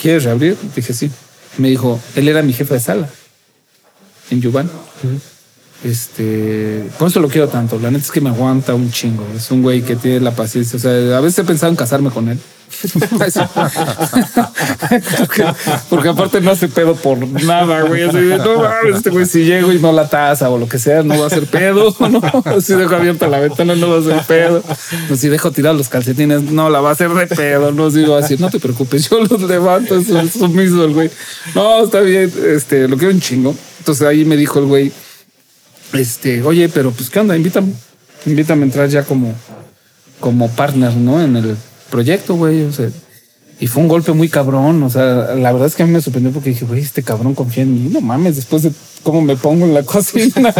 ¿quieres reabrir? Dije, sí. Me dijo, él era mi jefe de sala en Yuban. Este, por eso lo quiero tanto. La neta es que me aguanta un chingo. Es un güey que tiene la paciencia. O sea, a veces he pensado en casarme con él. porque, aparte no hace pedo por nada, güey. No mames, este güey, si llego y no la taza o lo que sea, no va a ser pedo. Si dejo abierta la ventana, no va a ser pedo. Si dejo tirar los calcetines, no la va a hacer de pedo. No, si va a decir, no te preocupes, yo los levanto. Es sumiso el güey. No, está bien. Este, lo quiero un chingo. Entonces ahí me dijo el güey, este, oye, pero pues qué onda, invítame, invítame a entrar ya como, como partner, ¿no? En el proyecto, güey. O sea, y fue un golpe muy cabrón. O sea, la verdad es que a mí me sorprendió porque dije, güey, este cabrón confía en mí. No mames, después de cómo me pongo en la cocina,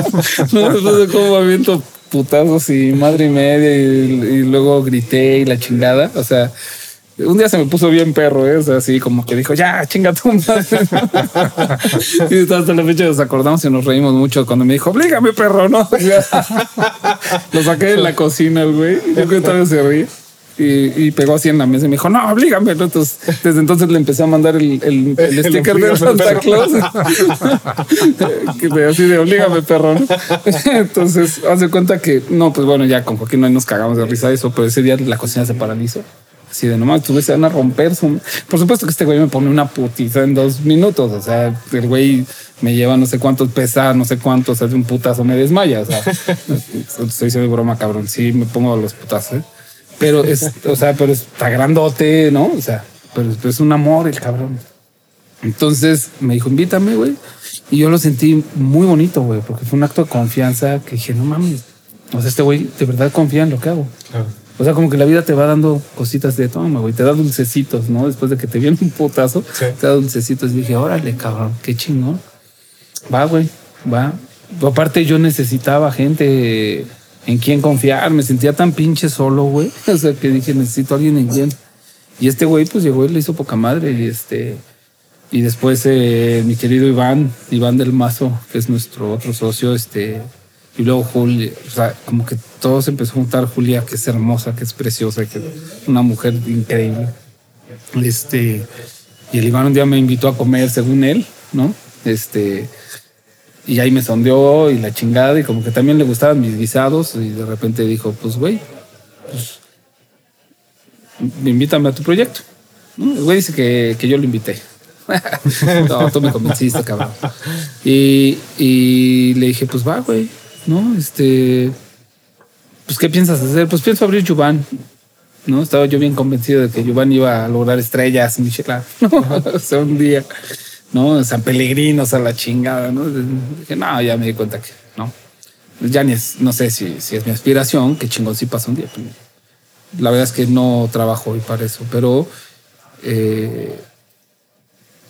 ¿no? después de cómo aviento putazos y madre y media y luego grité y la chingada. O sea, un día se me puso bien perro, ¿eh? O sea, así como que dijo, ya, chinga madre. y hasta la fecha nos acordamos y nos reímos mucho cuando me dijo, oblígame, perro, ¿no? Lo saqué de la cocina, el güey. Yo creo que todavía se ríe. Y, y pegó así en la mesa y me dijo, no, oblígame. ¿no? Entonces, desde entonces le empecé a mandar el, el, el
El
sticker de Santa. Claus. que de así de oblígame, perro. ¿no? Entonces, hace cuenta que, no, pues bueno, ya con Joaquín no nos cagamos de risa de eso, pero ese día la cocina se paralizó. Así de nomás, tú se van a romper. su- Por supuesto que este güey me pone una putiza en dos minutos. O sea, el güey me lleva no sé cuántos pesa, no sé cuántos, hace un putazo, me desmaya. O sea, estoy diciendo broma, cabrón. Sí, me pongo los putazos. ¿eh? Pero es, o sea, pero está grandote, ¿no? O sea, pero es un amor el cabrón. Entonces me dijo, invítame, güey. Y yo lo sentí muy bonito, güey, porque fue un acto de confianza que dije, no mames. O sea, este güey de verdad confía en lo que hago.
Claro.
O sea, como que la vida te va dando cositas de toma, güey. Te da dulcecitos, ¿no? Después de que te viene un putazo,
Sí.
te da dulcecitos. Y dije, órale, cabrón, qué chingón. Va, güey, va. Aparte, yo necesitaba gente en quien confiar. Me sentía tan pinche solo, güey. O sea, que dije, necesito a alguien en quien. Y este güey, pues llegó y le hizo poca madre. Y este. Y después eh, mi querido Iván, Iván del Mazo, que es nuestro otro socio, este, y luego Julia, o sea, como que todo se empezó a juntar. Julia, que es hermosa, que es preciosa, que es una mujer increíble. Este, y el Iván un día me invitó a comer, según él, ¿no? Este, y ahí me sondeó y la chingada, y como que también le gustaban mis guisados, y de repente dijo, pues, güey, pues, invítame a tu proyecto. El güey dice que, que yo lo invité. tú me convenciste, cabrón. Y, y le dije, pues va, güey, ¿no? Este, pues, ¿qué piensas hacer? Pues pienso abrir Yuban. ¿no? Estaba yo bien convencido de que Yuban iba a lograr estrellas, Michelin, ¿no? o sea, un día, ¿no? San Pellegrinos a la chingada, ¿no? Dije, no, ya me di cuenta que, ¿no? Ya ni es, no sé si, si es mi aspiración, que chingón si pasa un día. pues, La verdad es que no trabajo hoy para eso, pero eh,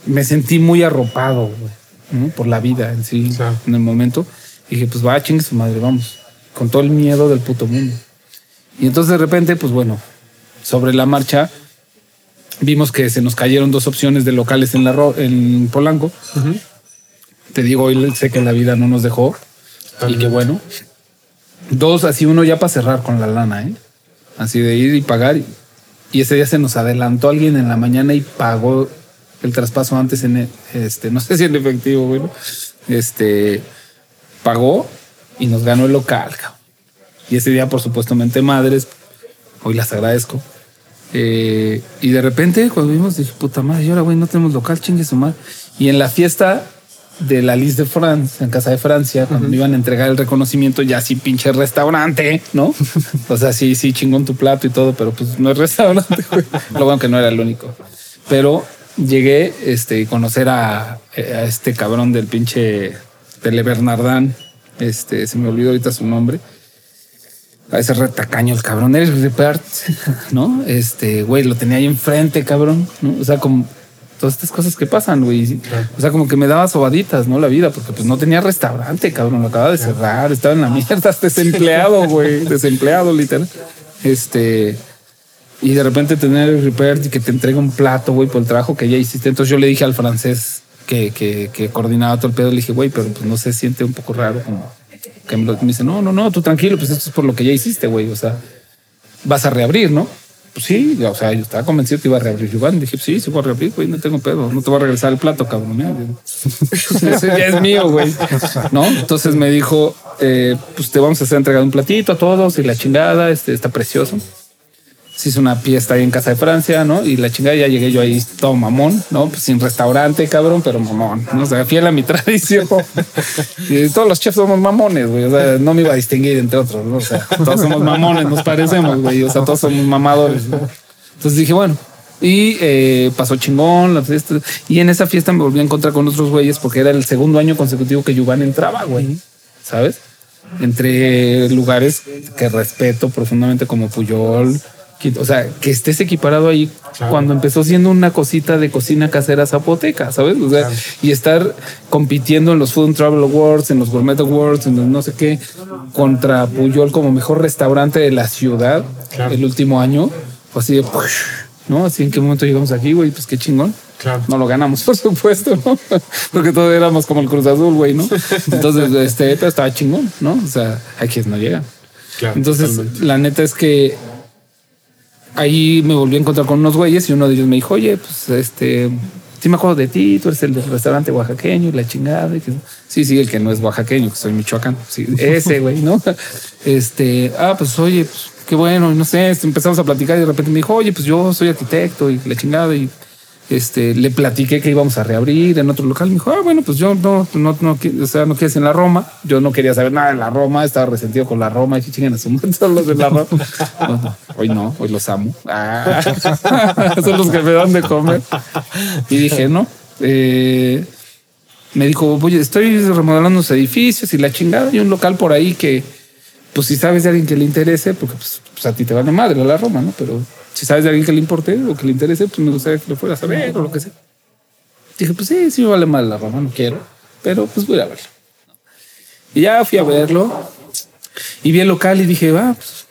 me sentí muy arropado güey, ¿no? por la vida en sí, en el momento. Y dije, pues va, chingue su madre, vamos, con todo el miedo del puto mundo. Y entonces de repente, pues bueno, sobre la marcha, vimos que se nos cayeron dos opciones de locales en, la Ro- en Polanco. Te digo, hoy sé que la vida no nos dejó. Y que bueno. Dos, así uno ya para cerrar con la lana, ¿eh? Así de ir y pagar. Y, y ese día se nos adelantó alguien en la mañana y pagó el traspaso antes en e- este, no sé si en efectivo, bueno. Este pagó y nos ganó el local. Y ese día, por supuesto, mente madres. Hoy las agradezco. Eh, y de repente, cuando vimos, dije, puta madre, y ahora, güey, no tenemos local, chingue su madre. Y en la fiesta de la lista de France, en Casa de Francia, cuando me iban a entregar el reconocimiento, ya sí pinche restaurante, ¿no? o sea, sí, sí, chingón tu plato y todo, pero pues no es restaurante, güey. Lo bueno que no era el único. Pero llegué este, a conocer a, a este cabrón del pinche Tele Bernardán, este, se me olvidó ahorita su nombre. A ese retacaño el cabrón, eres Ripert, ¿no? Este, güey, lo tenía ahí enfrente, cabrón. O sea, como todas estas cosas que pasan, güey. O sea, como que me daba sobaditas, ¿no? La vida, porque pues no tenía restaurante, cabrón, lo acababa de cerrar, estaba en la mierda, desempleado, güey, desempleado, literal. Este, y de repente tener el Ripert y que te entregue un plato, güey, por el trabajo que ya hiciste. Entonces yo le dije al francés que, que, que coordinaba todo el pedo, le dije, güey, pero pues no se siente un poco raro, como que me, dice, no, no, no, tú tranquilo, pues esto es por lo que ya hiciste, güey, o sea, vas a reabrir, ¿no? Pues sí, o sea, yo estaba convencido que iba a reabrir Yuban. Dije, sí, sí voy a reabrir, güey, no tengo pedo, no te voy a regresar el plato, cabrón. mira, Ese ya es mío, güey. ¿No? Entonces me dijo, eh, pues te vamos a hacer entregar un platito a todos y la chingada, este está precioso. Se hizo una fiesta ahí en casa de Francia, ¿no? Y la chingada ya llegué yo ahí todo mamón, ¿no? Pues sin restaurante, cabrón, pero mamón, ¿no? O sea, fiel a mi tradición. Y todos los chefs somos mamones, güey. O sea, no me iba a distinguir entre otros, ¿no? O sea, todos somos mamones, nos parecemos, güey. O sea, todos somos mamadores. ¿no? Entonces dije, bueno. Y eh, pasó chingón la fiesta. Y en esa fiesta me volví a encontrar con otros güeyes porque era el segundo año consecutivo que Yuvan entraba, güey. ¿Sabes? Entre lugares que respeto profundamente como Puyol. O sea, que estés equiparado ahí cuando empezó siendo una cosita de cocina casera zapoteca, ¿sabes? O sea, y estar compitiendo en los Food and Travel Awards, en los Gourmet Awards, en los no sé qué, contra Puyol como mejor restaurante de la ciudad el último año. Fue así de, ¿no? Así en qué momento llegamos aquí, güey, pues qué chingón.
Claro.
No lo ganamos, por supuesto, ¿no? Porque todos éramos como el Cruz Azul, güey, ¿no? Entonces, este, pero estaba chingón, ¿no? O sea, quienes no llegan.
Claro,
Entonces,
totalmente.
la neta es que ahí me volví a encontrar con unos güeyes y uno de ellos me dijo, oye, pues este, sí me acuerdo de ti, tú eres el del restaurante oaxaqueño y la chingada. Y que, sí, sí, el que no es oaxaqueño, que soy michoacán. Sí, ese güey, ¿no? Este, ah, pues oye, pues qué bueno, y no sé, este, empezamos a platicar y de repente me dijo, oye, pues yo soy arquitecto y la chingada y este, le platiqué que íbamos a reabrir en otro local. Me dijo, ah, bueno, pues yo no, no, no, o sea, no quieres en la Roma. Yo no quería saber nada de la Roma, estaba resentido con la Roma y chinguen a su madre los de la Roma. Hoy no, hoy los amo. Ah, son los que me dan de comer. Y dije, no, eh, me dijo, oye, estoy remodelando los edificios y la chingada. Y un local por ahí que, pues si sabes de alguien que le interese, porque pues, pues, a ti te vale madre la Roma, ¿no? Pero si sabes de alguien que le importe o que le interese, pues me gustaría que lo fueras a ver o lo que sea. Dije, pues sí, sí me vale mal la Roma, no quiero, pero pues voy a verlo. Y ya fui a verlo y vi el local y dije, va, pues,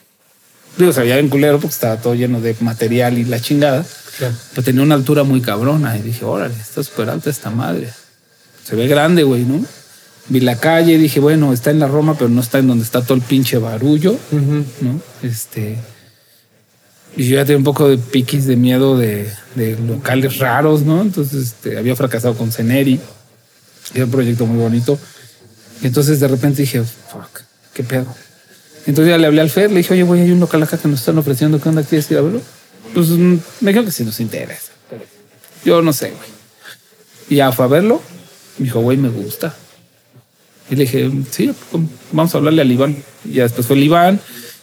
digo, se veía bien culero porque estaba todo lleno de material y la chingada, pero tenía una altura muy cabrona y dije, órale, está súper alta esta madre. Se ve grande, güey, ¿no? Vi la calle y dije, bueno, está en la Roma, pero no está en donde está todo el pinche barullo, ¿no? Este. Y yo ya tenía un poco de piquis de miedo de, de locales raros, ¿no? Entonces este, había fracasado con Ceneri. Era un proyecto muy bonito. Y entonces de repente dije, fuck, qué pedo. Entonces ya le hablé al Fer, le dije, oye, güey, hay un local acá que nos están ofreciendo, ¿qué onda? ¿Quieres ir a verlo? Pues mm, me dijo que sí nos interesa. Yo no sé, güey. Y ya fue a verlo. Me dijo, güey, me gusta. Y le dije, sí, vamos a hablarle al Iván. Y ya después fue el Iván.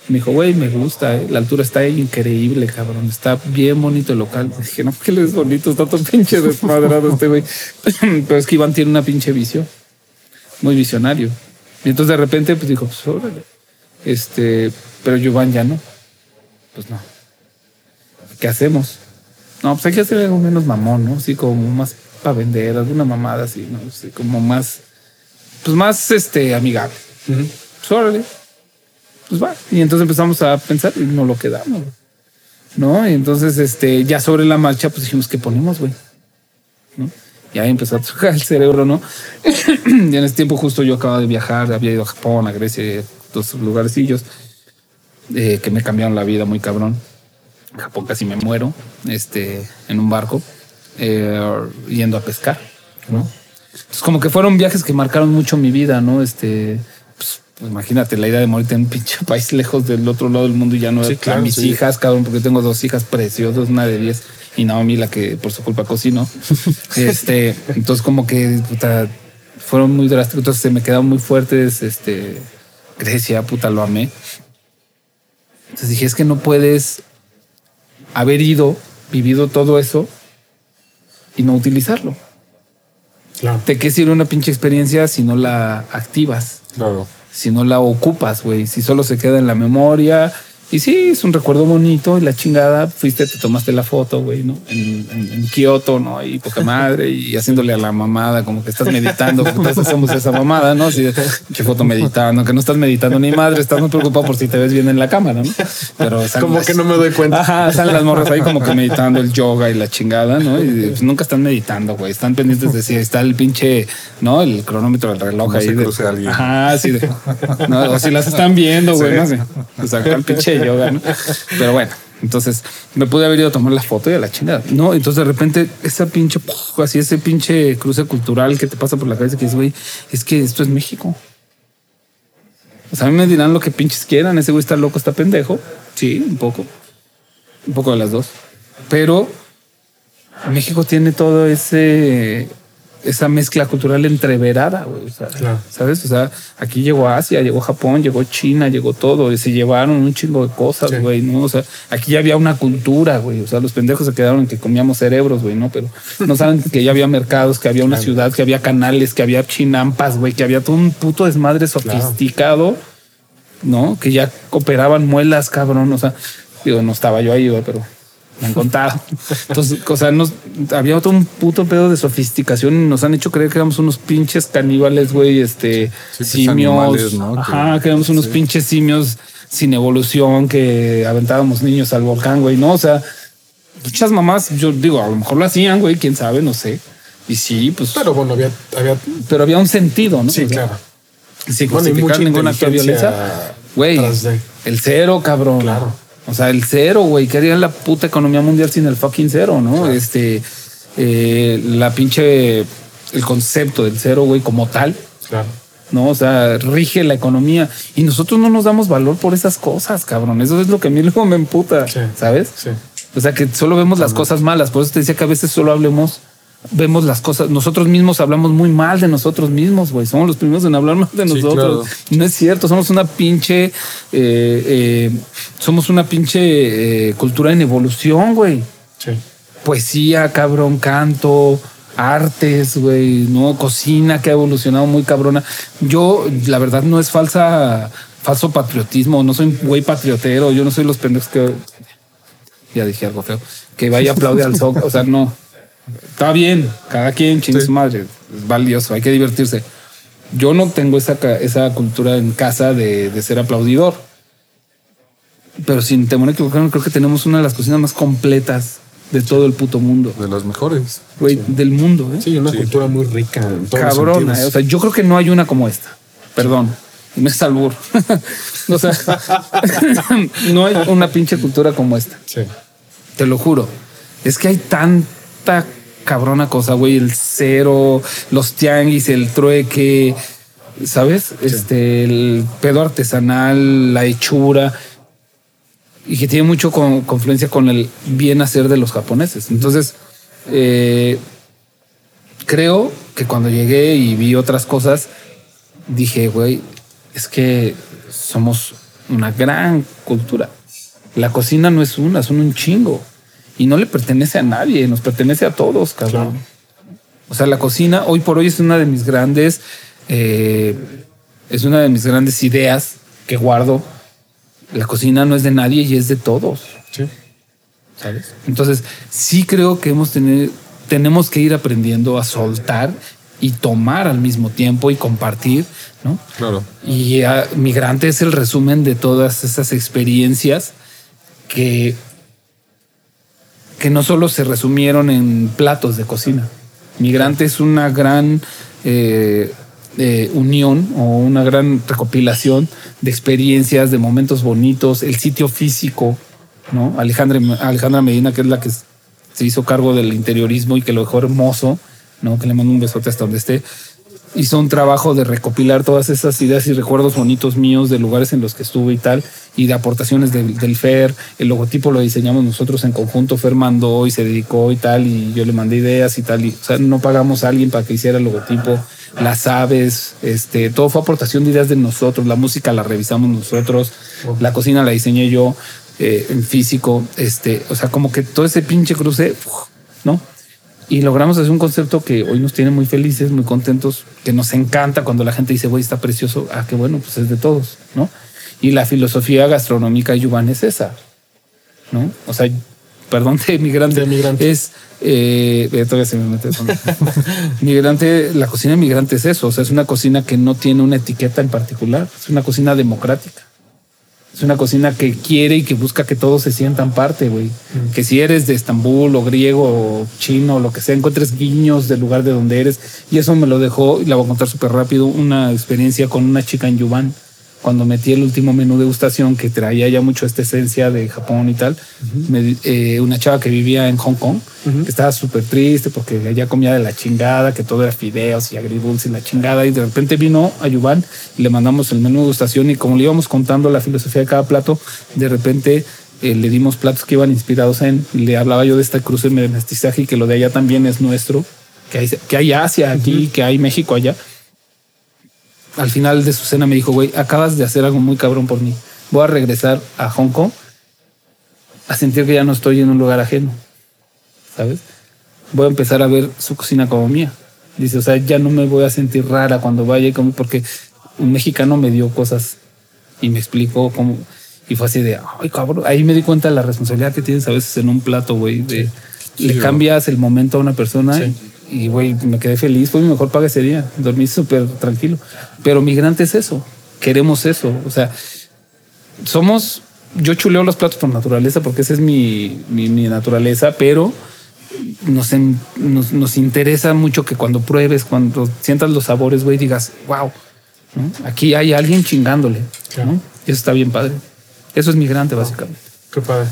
Me dijo, güey, me gusta, eh, la altura está increíble, cabrón. Está bien bonito el local. dije, no, que le es bonito, está todo pinche desmadrado este güey. Pero es que Iván tiene una pinche visión. Muy visionario. Y entonces de repente, pues dijo, pues órale. Este, pero Iván ya no. Pues no. ¿Qué hacemos? No, pues hay que hacer algo menos mamón, ¿no? Así como más para vender, alguna mamada así, ¿no? Así como más, pues más este amigable. Pues órale. Pues va. Y entonces empezamos a pensar y no lo quedamos. ¿No? Y entonces, este, ya sobre la marcha, pues dijimos, ¿qué ponemos, güey? ¿No? Y ahí empezó a tocar el cerebro, ¿no? y en ese tiempo justo yo acababa de viajar, había ido a Japón, a Grecia, dos lugarcillos eh, que me cambiaron la vida muy cabrón. En Japón casi me muero, este, en un barco, eh, yendo a pescar, ¿no? Entonces como que fueron viajes que marcaron mucho mi vida, ¿no? Este, imagínate la idea de morirte en un pinche país lejos del otro lado del mundo y ya no
Sí,
a
claro,
mis
sí.
hijas, cabrón, porque tengo dos hijas preciosas, una de 10 y Naomi la que por su culpa cocinó. este, entonces como que puta, fueron muy drásticos, entonces se me quedaron muy fuertes, este, Grecia, puta, lo amé. Entonces dije, es que no puedes haber ido, vivido todo eso y no utilizarlo.
Claro.
¿De qué sirve una pinche experiencia si no la activas?
Claro.
Si no la ocupas, güey. Si solo se queda en la memoria. Y sí, es un recuerdo bonito y la chingada. Fuiste, te tomaste la foto, güey, ¿no? En, en, en Kioto, ¿no? Y poca madre y haciéndole a la mamada, como que estás meditando. Putas, hacemos esa mamada, ¿no? Así de qué foto meditando, que no estás meditando ni madre, estás muy preocupado por si te ves bien en la cámara, ¿no? Pero
Como
las-
que no me doy cuenta.
Ajá, salen las morras ahí como que meditando el yoga y la chingada, ¿no? Y pues, nunca están meditando, güey. Están pendientes de si está el pinche, ¿no? El cronómetro del reloj
No
ahí.
se
de-
alguien.
Ajá, sí. de- no, o si las están viendo, güey, no sé. O sea, acá el pinche yoga, ¿no? Pero bueno, entonces me pude haber ido a tomar la foto y a la chingada. No, entonces de repente esa pinche, así ese pinche cruce cultural que te pasa por la cabeza que dices, güey, es que esto es México. O sea, a mí me dirán lo que pinches quieran. Ese güey está loco, está pendejo. Sí, un poco. Un poco de las dos. Pero México tiene todo ese esa mezcla cultural entreverada, güey. O sea,
Claro.
¿Sabes? O sea, aquí llegó Asia, llegó Japón, llegó China, llegó todo. Y se llevaron un chingo de cosas,
Sí.
güey, ¿no? O sea, aquí ya había una cultura, güey. O sea, los pendejos se quedaron en que comíamos cerebros, güey, ¿no? Pero no saben que ya había mercados, que había una ciudad, que había canales, que había chinampas, güey, que había todo un puto desmadre sofisticado, ¿no? Que ya operaban muelas, cabrón. O sea, digo, no estaba yo ahí, güey, pero me han contado. Entonces, o sea, nos, había todo un puto pedo de sofisticación y nos han hecho creer que éramos unos pinches caníbales, güey, este,
pues,
simios.
animales, ¿no?
Ajá,
Que-
éramos unos pinches simios sin evolución, que aventábamos niños al volcán, güey, ¿no? O sea, muchas mamás, yo digo, a lo mejor lo hacían, güey, quién sabe, no sé. Y sí, pues, pero,
Pero bueno, había, había
había un sentido, ¿no?
sí,
O sea,
claro.
sin
Bueno,
justificar de
inteligencia
violencia. Güey,
de-
el cero, cabrón.
Claro.
O sea, el cero, güey. ¿Qué haría la puta economía mundial sin el fucking cero, no? Este, eh, la pinche, el concepto del cero, güey, como tal,
Claro.
¿no? O sea, rige la economía y nosotros no nos damos valor por esas cosas, cabrón. Eso es lo que a mí luego me emputa,
Sí.
¿sabes?
Sí.
O sea, que solo vemos las cosas malas. Por eso te decía que a veces solo hablemos, vemos las cosas. Nosotros mismos hablamos muy mal de nosotros mismos, güey. Somos los primeros en hablar mal de
Sí,
nosotros.
claro.
No es cierto. Somos una pinche, eh, eh, somos una pinche eh, cultura en evolución, güey.
Sí.
Poesía, cabrón, canto, artes, güey, no cocina que ha evolucionado muy cabrona. Yo, la verdad, no es falsa, falso patriotismo. No soy un güey patriotero. Yo no soy los pendejos que ya dije algo feo, que vaya a aplaudir al Zócalo. O sea, no. Está bien, cada quien chingue su madre, es valioso, hay que divertirse. Yo no tengo esa, esa cultura en casa de, de ser aplaudidor. Pero sin temor a equivocarme, creo que tenemos una de las cocinas más completas de todo el puto mundo.
De las mejores.
Güey, del mundo, ¿eh?
Sí, una cultura muy rica en todos
Cabrona. ¿eh? O sea, yo creo que no hay una como esta. Perdón. Es albur. o sea, no hay una pinche cultura como esta.
Sí.
Te lo juro. Es que hay tanta cabrona cosa, güey. El cero, los tianguis, el trueque, ¿sabes? Este, el pedo artesanal, la hechura. Y que tiene mucho con- confluencia con el bien hacer de los japoneses. Entonces, eh, creo que cuando llegué y vi otras cosas, dije, güey, es que somos una gran cultura. La cocina no es una, son un chingo. Y no le pertenece a nadie, nos pertenece a todos, cabrón.
Claro.
O sea, la cocina hoy por hoy es una de mis grandes, eh, es una de mis grandes ideas que guardo. La cocina no es de nadie y es de todos.
Sí.
¿sabes? Entonces, sí creo que hemos tenido, tenemos que ir aprendiendo a soltar y tomar al mismo tiempo y compartir, ¿no?
Claro.
Y ah, Migrante es el resumen de todas esas experiencias que, que no solo se resumieron en platos de cocina. Migrante es una gran eh, eh, unión o una gran recopilación de experiencias, de momentos bonitos, el sitio físico, ¿no? Alejandra, Alejandra Medina, que es la que se hizo cargo del interiorismo y que lo dejó hermoso, ¿no? Que le mando un besote hasta donde esté. Hizo un trabajo de recopilar todas esas ideas y recuerdos bonitos míos de lugares en los que estuve y tal, y de aportaciones del, del FER. El logotipo lo diseñamos nosotros en conjunto, Fer mandó y se dedicó y tal, y yo le mandé ideas y tal, y, o sea, no pagamos a alguien para que hiciera el logotipo, las aves, este, todo fue aportación de ideas de nosotros, la música la revisamos nosotros, la cocina la diseñé yo eh, en físico, este, o sea, como que todo ese pinche cruce, ¿no? Y logramos hacer un concepto que hoy nos tiene muy felices, muy contentos, que nos encanta cuando la gente dice, güey, está precioso. Ah, qué bueno, pues es de todos, ¿no? Y la filosofía gastronómica de Yuban es esa, ¿no? O sea, perdón, de migrante.
De migrante.
Es, eh, eh, todavía se me mete eso. migrante, la cocina migrante es eso. O sea, es una cocina que no tiene una etiqueta en particular. Es una cocina democrática. Es una cocina que quiere y que busca que todos se sientan parte, güey. Que si eres de Estambul o griego o chino o lo que sea, encuentres guiños del lugar de donde eres. Y eso me lo dejó, y la voy a contar súper rápido, una experiencia con una chica en Yuban. Cuando metí el último menú de degustación que traía ya mucho esta esencia de Japón y tal, me eh, una chava que vivía en Hong Kong, que estaba súper triste porque ella comía de la chingada, que todo era fideos y agridulce y la chingada, y de repente vino a Yuban y le mandamos el menú de degustación y como le íbamos contando la filosofía de cada plato, de repente eh, le dimos platos que iban inspirados en, le hablaba yo de esta cruce de mestizaje y que lo de allá también es nuestro, que hay, que hay Asia aquí, que hay México allá al final de su cena me dijo, güey, acabas de hacer algo muy cabrón por mí. Voy a regresar a Hong Kong a sentir que ya no estoy en un lugar ajeno. ¿Sabes? Voy a empezar a ver su cocina como mía. Dice, o sea, ya no me voy a sentir rara cuando vaya y como porque un mexicano me dio cosas y me explicó cómo. Y fue así de, ay, cabrón. Ahí me di cuenta de la responsabilidad que tienes a veces en un plato, güey. De, le cambias el momento a una persona y, güey, me quedé feliz. Fue mi mejor paga ese día. Dormí súper tranquilo. Pero migrante es eso. Queremos eso. O sea, somos. Yo chuleo los platos por naturaleza porque esa es mi, mi, mi naturaleza, pero nos, en- nos, nos interesa mucho que cuando pruebes, cuando sientas los sabores, güey, digas, wow, ¿no? aquí hay alguien chingándole. ¿no? Y eso está bien padre. Eso es migrante, básicamente.
Qué padre.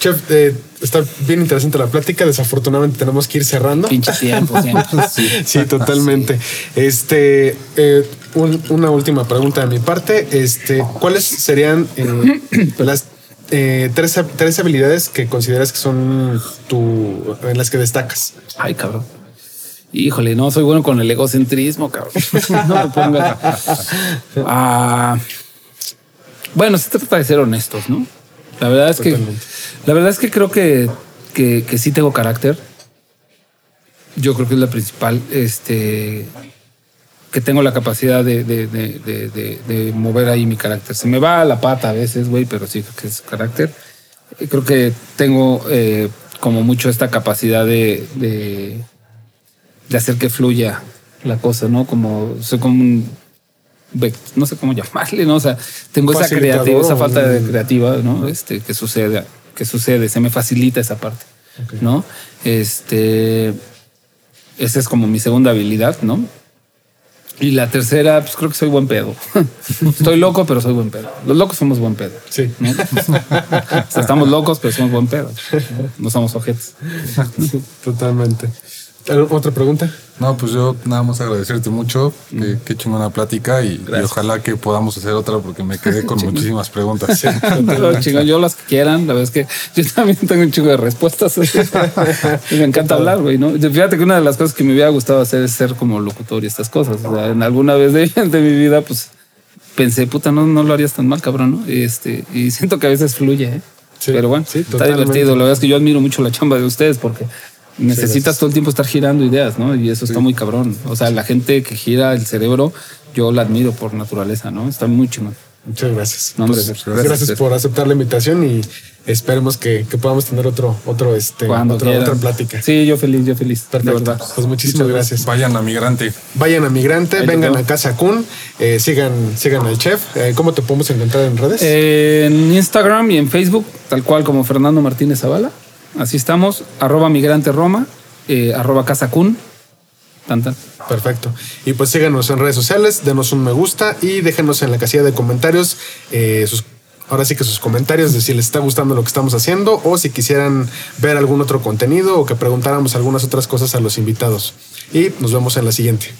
Chef, eh, está bien interesante la plática. Desafortunadamente tenemos que ir cerrando.
Pinche tiempo, siempre.
Sí, totalmente. Este, eh, un- una última pregunta de mi parte. Este, ¿cuáles serían eh, las eh, tres, tres habilidades que consideras que son tu, en las que destacas?
Ay, cabrón. Híjole, no soy bueno con el egocentrismo, cabrón. No me pongas. Ah, bueno, se trata de ser honestos, ¿no? La verdad es que, la verdad es que creo que, que, que sí tengo carácter. Yo creo que es la principal, este, que tengo la capacidad de, de, de, de, mover ahí mi carácter. Se me va a la pata a veces, güey, pero sí creo que es carácter. Creo que tengo eh, como mucho esta capacidad de, de, hacer que fluya la cosa, ¿no? Como soy como un no sé cómo llamarle, ¿no? O sea, tengo esa creativa, esa falta de creativa, ¿no? Este, que sucede, que sucede, se me facilita esa parte, ¿no? Este, esa es como mi segunda habilidad, ¿no? Y la tercera, pues creo que soy buen pedo. Estoy loco, pero soy buen pedo. Los locos somos buen pedo.
Sí.
¿no? O sea, estamos locos, pero somos buen pedo. No somos ojetes.
Totalmente. ¿Alguna ¿Otra pregunta?
No, pues yo nada más agradecerte mucho, que, que chingona plática y, y ojalá que podamos hacer otra porque me quedé con muchísimas preguntas.
Chingón, yo las que quieran, la verdad es que yo también tengo un chingo de respuestas. Y me encanta hablar, güey, ¿no? Fíjate que una de las cosas que me hubiera gustado hacer es ser como locutor y estas cosas. O sea, en alguna vez de, de mi vida, pues pensé, puta, no, no lo harías tan mal, cabrón, ¿no? Este, y siento que a veces fluye, ¿eh?
Sí,
Pero bueno,
sí,
está
totalmente.
divertido. La verdad es que yo admiro mucho la chamba de ustedes porque necesitas todo el tiempo estar girando ideas, ¿no? Y eso está muy cabrón. O sea, la gente que gira el cerebro, yo la admiro por naturaleza, ¿no? Está muy chingón.
Muchas gracias.
No, hombre,
Pues,
gracias
por aceptar la invitación y esperemos que, que podamos tener otro, otro, este,
Cuando
otra, plática.
Sí, yo feliz, yo feliz.
Perfecto. Pues muchísimas gracias.
Vayan a Migrante.
Vayan a Migrante,
Ahí
vengan a. Casa Kun, eh, sigan, sigan al chef. Eh, ¿Cómo te podemos encontrar en redes?
Eh, en Instagram y en Facebook, tal cual como Fernando Martínez Zavala. Así estamos. Arroba migrante Roma, eh, arroba casa.
Perfecto. Y pues síganos en redes sociales, denos un me gusta y déjenos en la casilla de comentarios eh, sus, ahora sí que sus comentarios de si les está gustando lo que estamos haciendo o si quisieran ver algún otro contenido o que preguntáramos algunas otras cosas a los invitados. Y nos vemos en la siguiente.